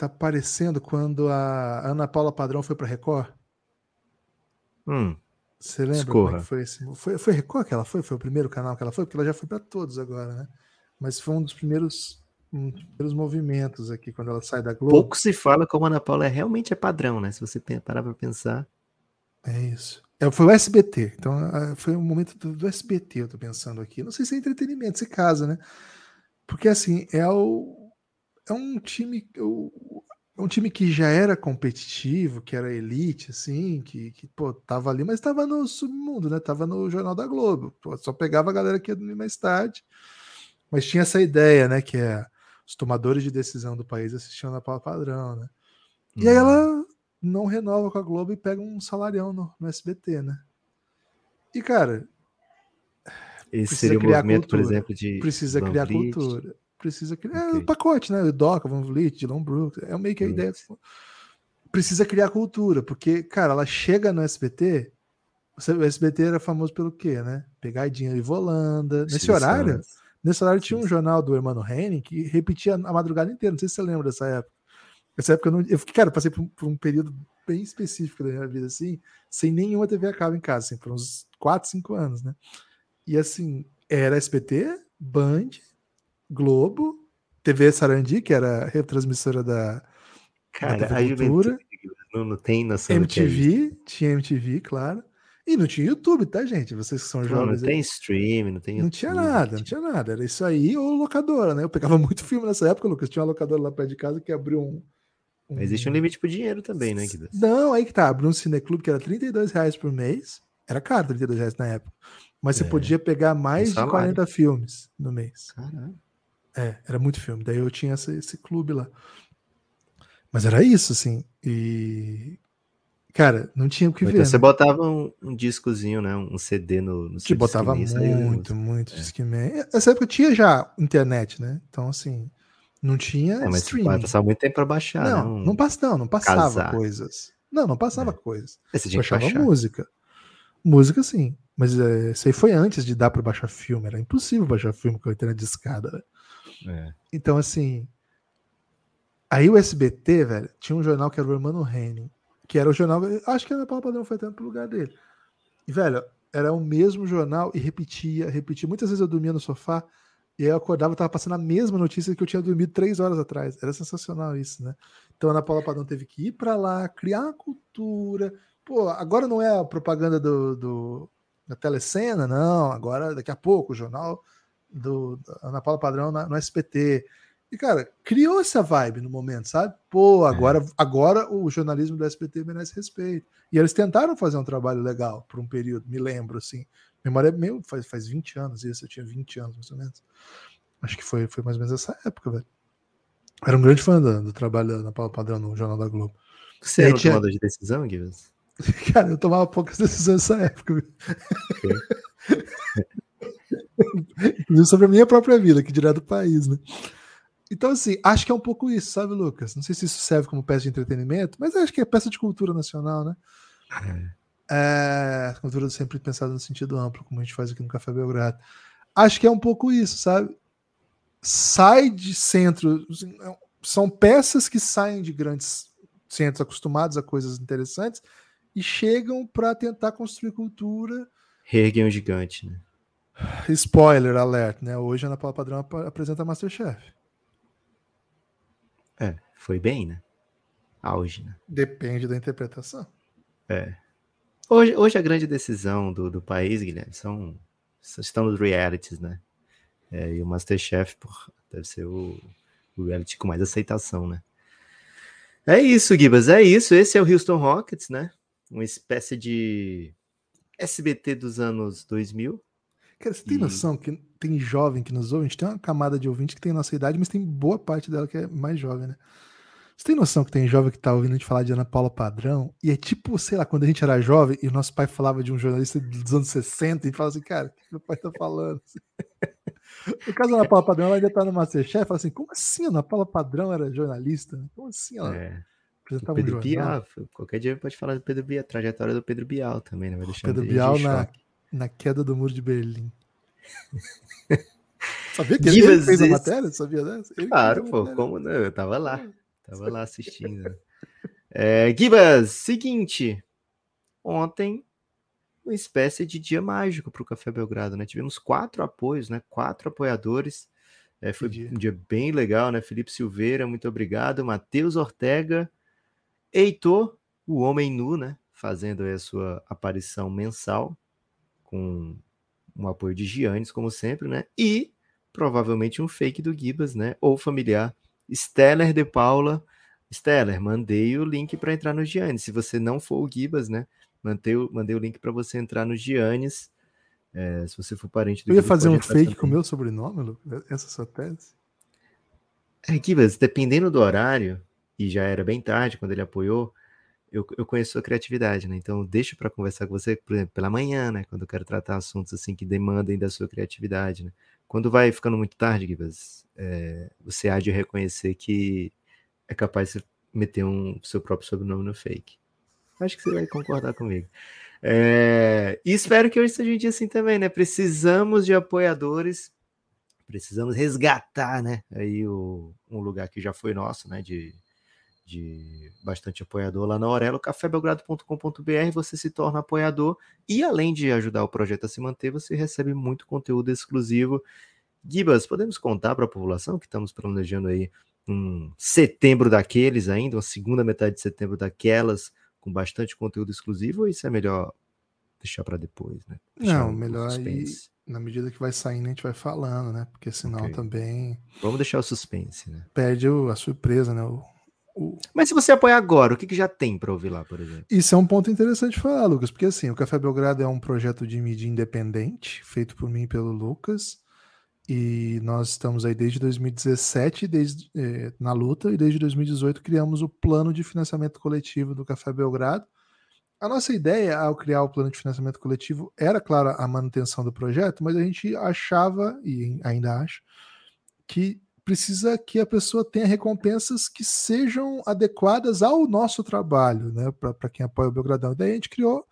tá parecendo quando a Ana Paula Padrão foi pra Record. Hum. Você lembra Escorra. como é que foi esse? Foi, foi Record que ela foi? Foi o primeiro canal que ela foi? Porque ela já foi para todos agora, né? Mas foi um dos primeiros, um dos primeiros movimentos aqui, quando ela sai da Globo. Pouco se fala como a Ana Paula é, realmente é padrão, né? Se você parar para pensar. É isso. É, foi o SBT. Então, foi um momento do, do, SBT, eu tô pensando aqui. Não sei se é entretenimento, se casa, né? Porque, assim, é o, é um time. O, um time que já era competitivo, que era elite, assim, que, que pô, tava ali, mas tava no submundo, né? Tava no Jornal da Globo. Pô, só pegava a galera que ia dormir mais tarde. Mas tinha essa ideia, né? Que é os tomadores de decisão do país assistindo a Paula Padrão, né? E aí uhum. ela não renova com a Globo e pega um salarião no, no SBT, né? E, cara. Esse seria o movimento, cultura, por exemplo, de. Precisa criar cultura precisa criar okay. é o pacote, né? O Doca, Van Vliet, Dylan Brooks, é meio que a ideia. precisa criar cultura, porque, cara, ela chega no SBT. O SBT era famoso pelo quê, né? Pegadinha e volanda. Nesse Sim, horário, nesse horário tinha um jornal do Hermano Henning que repetia a madrugada inteira. Não sei se você lembra dessa época. Essa época eu não. Eu, cara, eu passei por um, por um, período bem específico da minha vida, assim, sem nenhuma TV a cabo em casa, assim, por uns 4, 5 anos, né? E assim, era SBT, Band, Globo, TV Sarandi, que era a retransmissora da, Cara, da TV Cultura. Não, não tem noção MTV, tinha MTV, claro. E não tinha YouTube, tá, gente? Vocês que são jovens. Não tem stream, não tem YouTube. Não tinha nada, não tinha nada. Era isso aí ou locadora, né? Eu pegava muito filme nessa época, Lucas. Tinha uma locadora lá perto de casa que abriu um. um... Existe um limite pro dinheiro também, né, Guido? Não, aí que tá. Abriu um cineclube que era 32 reais por mês. Era caro 32 reais na época. Mas você é. podia pegar mais de 40 filmes no mês. Caramba. É, era muito filme. Daí eu tinha esse, esse clube lá. Mas era isso, assim. E. Cara, não tinha o que então ver. Você né? botava um, um, discozinho, né? Um CD no, no Te botava muito, muito, muito é. Essa época tinha já internet, né? Então, assim, não tinha é, mas streaming. Passava muito tempo pra baixar. Não, não, não, pass, não, não passava Casar. coisas. Não, não passava é. coisas. Você baixava música. Música, sim. Mas é, isso aí foi antes de dar para baixar filme. Era impossível baixar filme com a internet de escada, né? É. Então, assim. Aí o SBT, velho, tinha um jornal que era o Hermano Henning, que era o jornal. Acho que a Ana Paula Padrão foi tanto pro lugar dele. E, velho, era o mesmo jornal e repetia, repetia. Muitas vezes eu dormia no sofá e aí eu acordava e tava passando a mesma notícia que eu tinha dormido três horas atrás. Era sensacional isso, né? Então a Ana Paula Padrão teve que ir para lá, criar a cultura. Pô, agora não é a propaganda do, do da telecena, não. Agora, daqui a pouco, o jornal do, Ana Paula Padrão na, no SPT. E, cara, criou essa vibe no momento, sabe? Pô, é. agora, é. agora o jornalismo do SPT merece respeito. E eles tentaram fazer um trabalho legal por um período, me lembro, assim. Memória é meu, faz, faz 20 anos isso, eu tinha 20 anos mais ou menos. Acho que foi, foi mais ou menos essa época, velho. Era um grande fã do, do trabalho da Ana Paula Padrão no Jornal da Globo. Você era tinha... tomador de decisão, Guilherme? Cara, eu tomava poucas decisões nessa época. Okay. Inclusive sobre a minha própria vida, que direto do país, né? Então, assim, acho que é um pouco isso, sabe, Lucas? Não sei se isso serve como peça de entretenimento, mas acho que é peça de cultura nacional, né? É, é cultura sempre pensada no sentido amplo, como a gente faz aqui no Café Belgrado. Acho que é um pouco isso, sabe? Sai de centro. São peças que saem de grandes centros acostumados a coisas interessantes e chegam para tentar construir cultura. Reerguem um gigante, né? Spoiler alert, né? Hoje a Ana Paula Padrão apresenta Masterchef. É, foi bem, né? Auge, né? Depende da interpretação. É. Hoje, hoje a grande decisão do, do país, Guilherme, são, estão nos realities, né? É, e o Masterchef, por, deve ser o, o reality com mais aceitação, né? É isso, Gibas, é isso. Esse é o Houston Rockets, né? Uma espécie de SBT dos anos 2000, Cara, você tem e... noção que tem jovem que nos ouve? A gente tem uma camada de ouvinte que tem nossa idade, mas tem boa parte dela que é mais jovem, né? Você tem noção que tem jovem que tá ouvindo a gente falar de Ana Paula Padrão? E é tipo, sei lá, quando a gente era jovem e o nosso pai falava de um jornalista dos anos 60 e fala assim, cara, o que meu pai tá falando? no caso da Ana Paula Padrão, ela ainda tá no Masterchef, fala assim, como assim a Ana Paula Padrão era jornalista? Como assim ela é. apresentava Pedro um Bial, qualquer dia pode falar do Pedro Bial, trajetória do Pedro Bial também, né? Vai deixar Pedro Bial na, na queda do muro de Berlim. Sabia que ele, ele fez a matéria? Sabia dessa? Ele claro, pô, como não? Eu tava lá. Tava lá assistindo. É, Gibas, seguinte. Ontem, uma espécie de dia mágico para o Café Belgrado, né? Tivemos quatro apoios, né? Quatro apoiadores. É, foi um dia bem legal, né? Felipe Silveira, muito obrigado. Matheus Ortega, Heitor, o Homem Nu, né? Fazendo a sua aparição mensal com um apoio de Giannis, como sempre, né? E provavelmente um fake do Gibas, né? Ou familiar. Steller de Paula. Steller, mandei o link para entrar no Giannis. Se você não for o Gibas, né? Mandei, mandei o link para você entrar no Giannis. É, se você for parente do Eu ia fazer um fake com o meu sobrenome, Lu? Essa é a sua tese? É, Gibas, dependendo do horário, e já era bem tarde quando ele apoiou, eu, eu conheço a criatividade, né? Então, deixo para conversar com você, por exemplo, pela manhã, né? Quando eu quero tratar assuntos assim que demandem da sua criatividade, né? Quando vai ficando muito tarde, Gibas, é, você há de reconhecer que é capaz de meter um seu próprio sobrenome no fake. Acho que você vai concordar comigo. É, e espero que hoje seja um dia assim também, né? Precisamos de apoiadores, precisamos resgatar, né? Aí o, um lugar que já foi nosso, né? De, de bastante apoiador lá na Aurelo, cafébelgrado.com.br, você se torna apoiador e além de ajudar o projeto a se manter, você recebe muito conteúdo exclusivo. Gibas, podemos contar para a população que estamos planejando aí um setembro daqueles ainda, uma segunda metade de setembro daquelas, com bastante conteúdo exclusivo, ou isso é melhor deixar para depois, né? Deixar Não, melhor aí, na medida que vai saindo, a gente vai falando, né? Porque senão okay. também. Vamos deixar o suspense, né? Perde a surpresa, né? O... Mas se você apoiar agora, o que, que já tem para ouvir lá, por exemplo? Isso é um ponto interessante de falar, Lucas, porque assim, o Café Belgrado é um projeto de mídia independente, feito por mim e pelo Lucas. E nós estamos aí desde 2017 desde, eh, na luta, e desde 2018 criamos o plano de financiamento coletivo do Café Belgrado. A nossa ideia ao criar o plano de financiamento coletivo era, claro, a manutenção do projeto, mas a gente achava, e ainda acho, que precisa que a pessoa tenha recompensas que sejam adequadas ao nosso trabalho, né? Para quem apoia o Belgradão. Daí a gente criou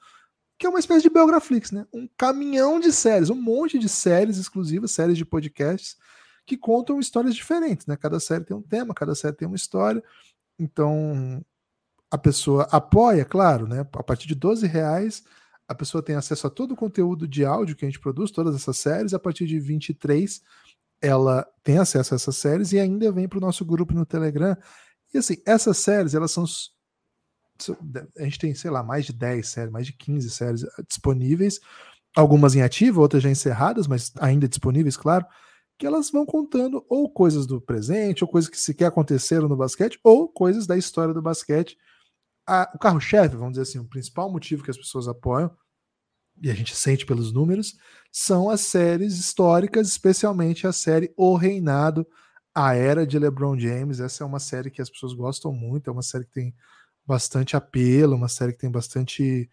que é uma espécie de Belgraflix, né? Um caminhão de séries, um monte de séries exclusivas, séries de podcasts que contam histórias diferentes, né? Cada série tem um tema, cada série tem uma história. Então, a pessoa apoia, claro, né? A partir de 12 reais, a pessoa tem acesso a todo o conteúdo de áudio que a gente produz, todas essas séries. A partir de 23, ela tem acesso a essas séries e ainda vem para o nosso grupo no Telegram. E assim, essas séries, elas são a gente tem, sei lá, mais de 10 séries, mais de 15 séries ah, disponíveis, algumas em ativo, outras já encerradas, mas ainda disponíveis, claro, que elas vão contando ou coisas do presente, ou coisas que sequer aconteceram no basquete, ou coisas da história do basquete. A, o carro-chefe, vamos dizer assim, o principal motivo que as pessoas apoiam, e a gente sente pelos números, são as séries históricas, especialmente a série O Reinado, a Era de LeBron James. Essa é uma série que as pessoas gostam muito, é uma série que tem bastante apelo, uma série que tem bastante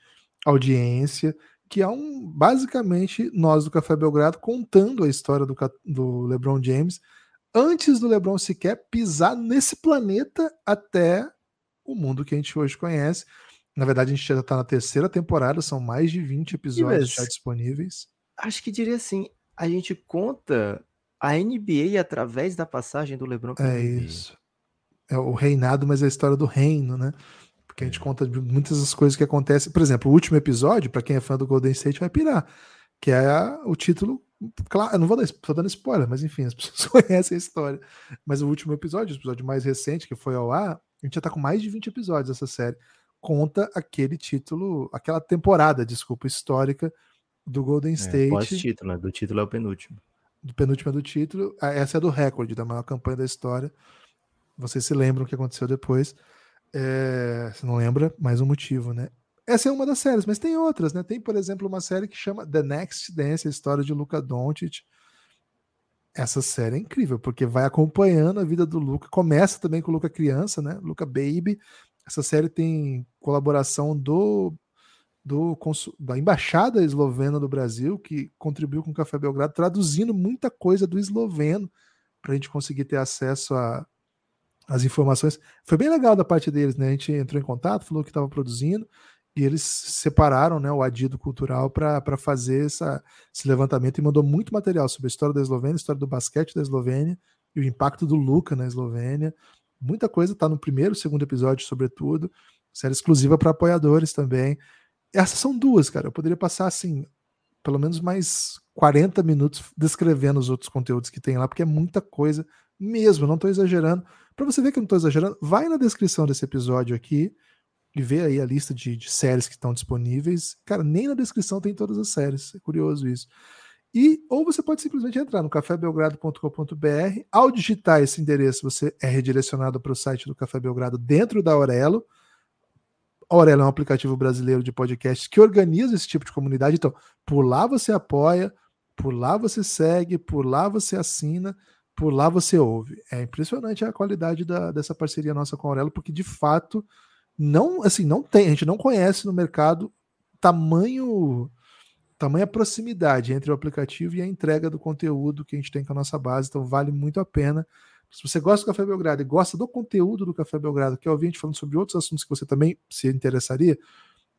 audiência, que é um basicamente nós do Café Belgrado contando a história do, do LeBron James antes do LeBron sequer pisar nesse planeta até o mundo que a gente hoje conhece. Na verdade, a gente já está na terceira temporada, são mais de 20 episódios já disponíveis. Acho que diria assim: a gente conta a NBA através da passagem do LeBron. É isso. É o reinado, mas é a história do reino, né? porque a gente conta de muitas das coisas que acontecem. Por exemplo, o último episódio, para quem é fã do Golden State, vai pirar, que é o título. Claro, eu não vou dar, tô dando spoiler, mas enfim, as pessoas conhecem a história. Mas o último episódio, o episódio mais recente, que foi ao ar, a gente já tá com mais de 20 episódios dessa série. Conta aquele título, aquela temporada, desculpa, histórica do Golden é, State. É, Pós-título, né? Do título é o penúltimo. Do penúltimo é do título. Ah, essa é do recorde, da maior campanha da história. Vocês se lembram o que aconteceu depois. É, você não lembra? Mais um motivo, né? Essa é uma das séries, mas tem outras, né? Tem, por exemplo, uma série que chama The Next Dance, a história de Luca Doncic. Essa série é incrível, porque vai acompanhando a vida do Luca. Começa também com o Luca criança, né? Luca Baby. Essa série tem colaboração do, do da embaixada eslovena do Brasil, que contribuiu com o Café Belgrado, traduzindo muita coisa do esloveno para a gente conseguir ter acesso a, as informações. Foi bem legal da parte deles, né? A gente entrou em contato, falou que estava produzindo, e eles separaram né, o adido cultural para fazer essa, esse levantamento e mandou muito material sobre a história da Eslovênia, a história do basquete da Eslovênia e o impacto do Luca na Eslovênia. Muita coisa está no primeiro, segundo episódio, sobretudo. Série exclusiva para apoiadores também. Essas são duas, cara. Eu poderia passar assim, pelo menos mais 40 minutos descrevendo os outros conteúdos que tem lá, porque é muita coisa mesmo, não estou exagerando. Para você ver que eu não estou exagerando, vai na descrição desse episódio aqui e vê aí a lista de, de séries que estão disponíveis. Cara, nem na descrição tem todas as séries. É curioso isso. E ou você pode simplesmente entrar no cafébelgrado.com.br. Ao digitar esse endereço, você é redirecionado para o site do Café Belgrado dentro da Aurelo. A Aurelo é um aplicativo brasileiro de podcast que organiza esse tipo de comunidade. Então, por lá você apoia, por lá você segue, por lá você assina por lá você ouve. É impressionante a qualidade da, dessa parceria nossa com a Aurelo, porque de fato não, assim, não tem, a gente não conhece no mercado tamanho tamanha proximidade entre o aplicativo e a entrega do conteúdo que a gente tem com a nossa base, então vale muito a pena. Se você gosta do Café Belgrado e gosta do conteúdo do Café Belgrado, quer ouvir a gente falando sobre outros assuntos que você também se interessaria,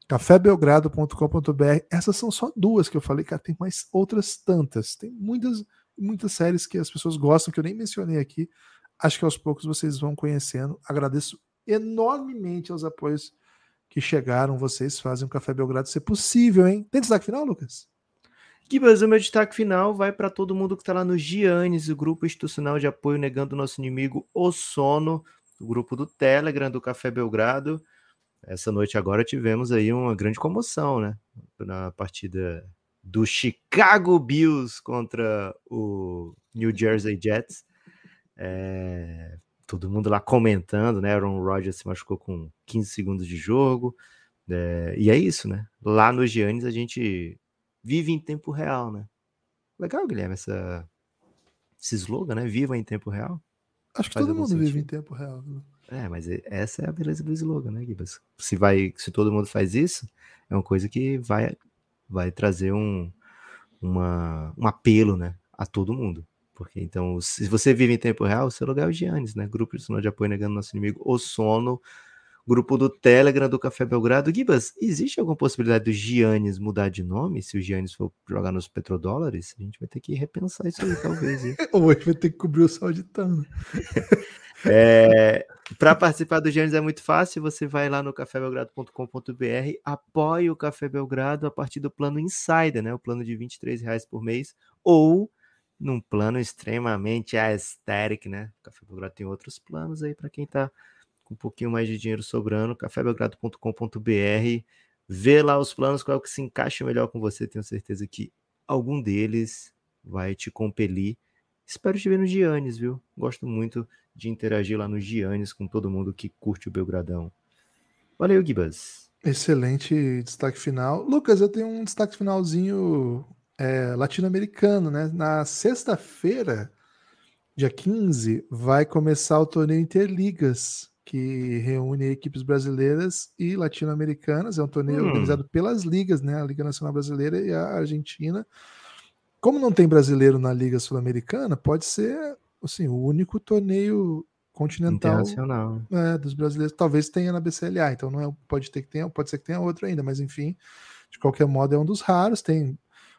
cafébelgrado.com.br. Essas são só duas que eu falei, cara, tem mais outras tantas. Tem muitas, muitas séries que as pessoas gostam, que eu nem mencionei aqui. Acho que aos poucos vocês vão conhecendo. Agradeço enormemente aos apoios que chegaram. Vocês fazem o Café Belgrado ser possível, hein? Tem destaque final, Lucas? Gibas, o meu destaque final vai para todo mundo que está lá no Giannis, o grupo institucional de apoio negando o nosso inimigo, o sono, o grupo do Telegram do Café Belgrado. Essa noite agora tivemos aí uma grande comoção, né? Na partida do Chicago Bills contra o New Jersey Jets. É, todo mundo lá comentando, né? Aaron Rodgers se machucou com 15 segundos de jogo. É, e é isso, né? Lá no Giannis a gente vive em tempo real, né? Legal, Guilherme, essa, esse slogan, né? Viva em tempo real. Acho que todo mundo sentido. vive em tempo real. É, mas essa é a beleza do slogan, né, Gibas? Se, vai, se todo mundo faz isso, é uma coisa que vai, vai trazer um, uma, um apelo, né, a todo mundo. Porque então, se você vive em tempo real, seu lugar é o Giannis, né? Grupo de sono de apoio negando nosso inimigo, o sono. Grupo do Telegram do Café Belgrado. Gibas, existe alguma possibilidade do Giannis mudar de nome? Se o Giannis for jogar nos petrodólares? A gente vai ter que repensar isso aí, talvez. Ou a gente vai ter que cobrir o sol de tano. é, Para participar do Giannis é muito fácil. Você vai lá no cafébelgrado.com.br, apoie o Café Belgrado a partir do plano Insider, né? O plano de 23 reais por mês. Ou num plano extremamente aesthetic, né? O Café Belgrado tem outros planos aí para quem está com um pouquinho mais de dinheiro sobrando, cafébelgrado.com.br, vê lá os planos, qual é o que se encaixa melhor com você, tenho certeza que algum deles vai te compelir. Espero te ver no Giannis, viu? Gosto muito de interagir lá no Giannis com todo mundo que curte o Belgradão. Valeu, Gibas. Excelente destaque final. Lucas, eu tenho um destaque finalzinho é, latino-americano, né? Na sexta-feira, dia 15, vai começar o torneio Interligas, que reúne equipes brasileiras e latino-americanas. É um torneio hum. organizado pelas ligas, né? A Liga Nacional Brasileira e a Argentina. Como não tem brasileiro na Liga Sul-Americana, pode ser assim, o único torneio continental é, dos brasileiros. Talvez tenha na BCLA, então não é, pode ter que tenha, pode ser que tenha outro ainda, mas enfim, de qualquer modo é um dos raros. Tem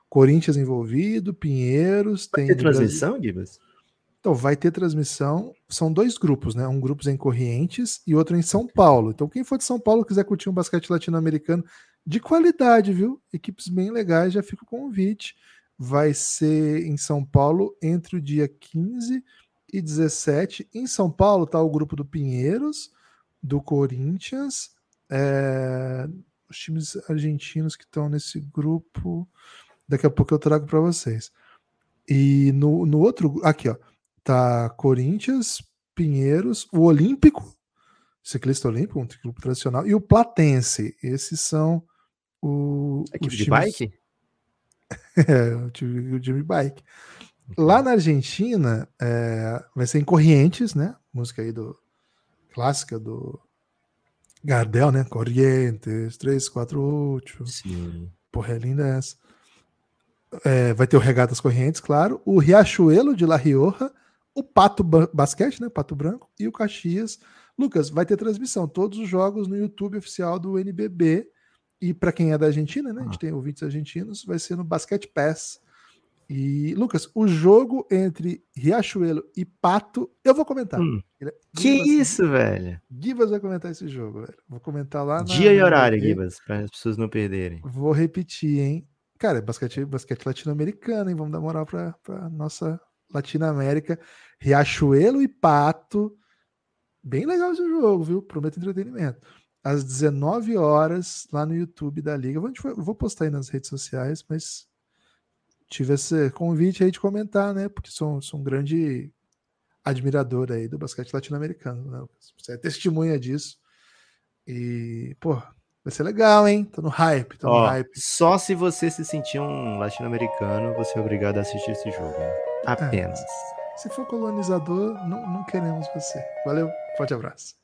Corinthians envolvido, Pinheiros. Vai tem ter transmissão, Gibas? Então, vai ter transmissão. São dois grupos, né? Um grupo em Corrientes e outro em São Paulo. Então, quem for de São Paulo quiser curtir um basquete latino-americano de qualidade, viu? Equipes bem legais, já fica o convite. Vai ser em São Paulo entre o dia 15 e 17. Em São Paulo tá o grupo do Pinheiros, do Corinthians, é... os times argentinos que estão nesse grupo. Daqui a pouco eu trago para vocês. E no, no outro, aqui, ó, tá Corinthians, Pinheiros, o Olímpico, ciclista olímpico, um grupo tradicional, e o Platense. Esses são o, Equipe os de bike? é, o time, o time bike. Lá na Argentina, é, vai ser em Corrientes, né? Música aí do clássica do Gardel, né? Corrientes, 3, 4, 8. Sim. Porra, é linda essa. É, vai ter o Regatas Correntes, claro. O Riachuelo de La Rioja. O Pato Basquete, né? Pato Branco. E o Caxias. Lucas, vai ter transmissão. Todos os jogos no YouTube oficial do NBB. E para quem é da Argentina, né? A gente ah. tem ouvintes argentinos. Vai ser no Basquete Pass. E, Lucas, o jogo entre Riachuelo e Pato, eu vou comentar. Hum. É que isso, velho? Gibas vai comentar esse jogo, velho. Vou comentar lá. Dia e horário, Gibas, para as pessoas não perderem. Vou repetir, hein? Cara, é basquete, basquete latino-americano, hein? Vamos dar moral para nossa Latinoamérica. Riachuelo e Pato. Bem legal esse jogo, viu? Prometo entretenimento. Às 19 horas, lá no YouTube da Liga. Vou postar aí nas redes sociais, mas tive esse convite aí de comentar, né? Porque sou, sou um grande admirador aí do basquete latino-americano. Né? Você é testemunha disso. E, pô, Vai ser legal, hein? Tô no hype, tô Ó, no hype. Só se você se sentir um latino-americano, você é obrigado a assistir esse jogo. Hein? Apenas. É. Se for colonizador, não, não queremos você. Valeu, forte abraço.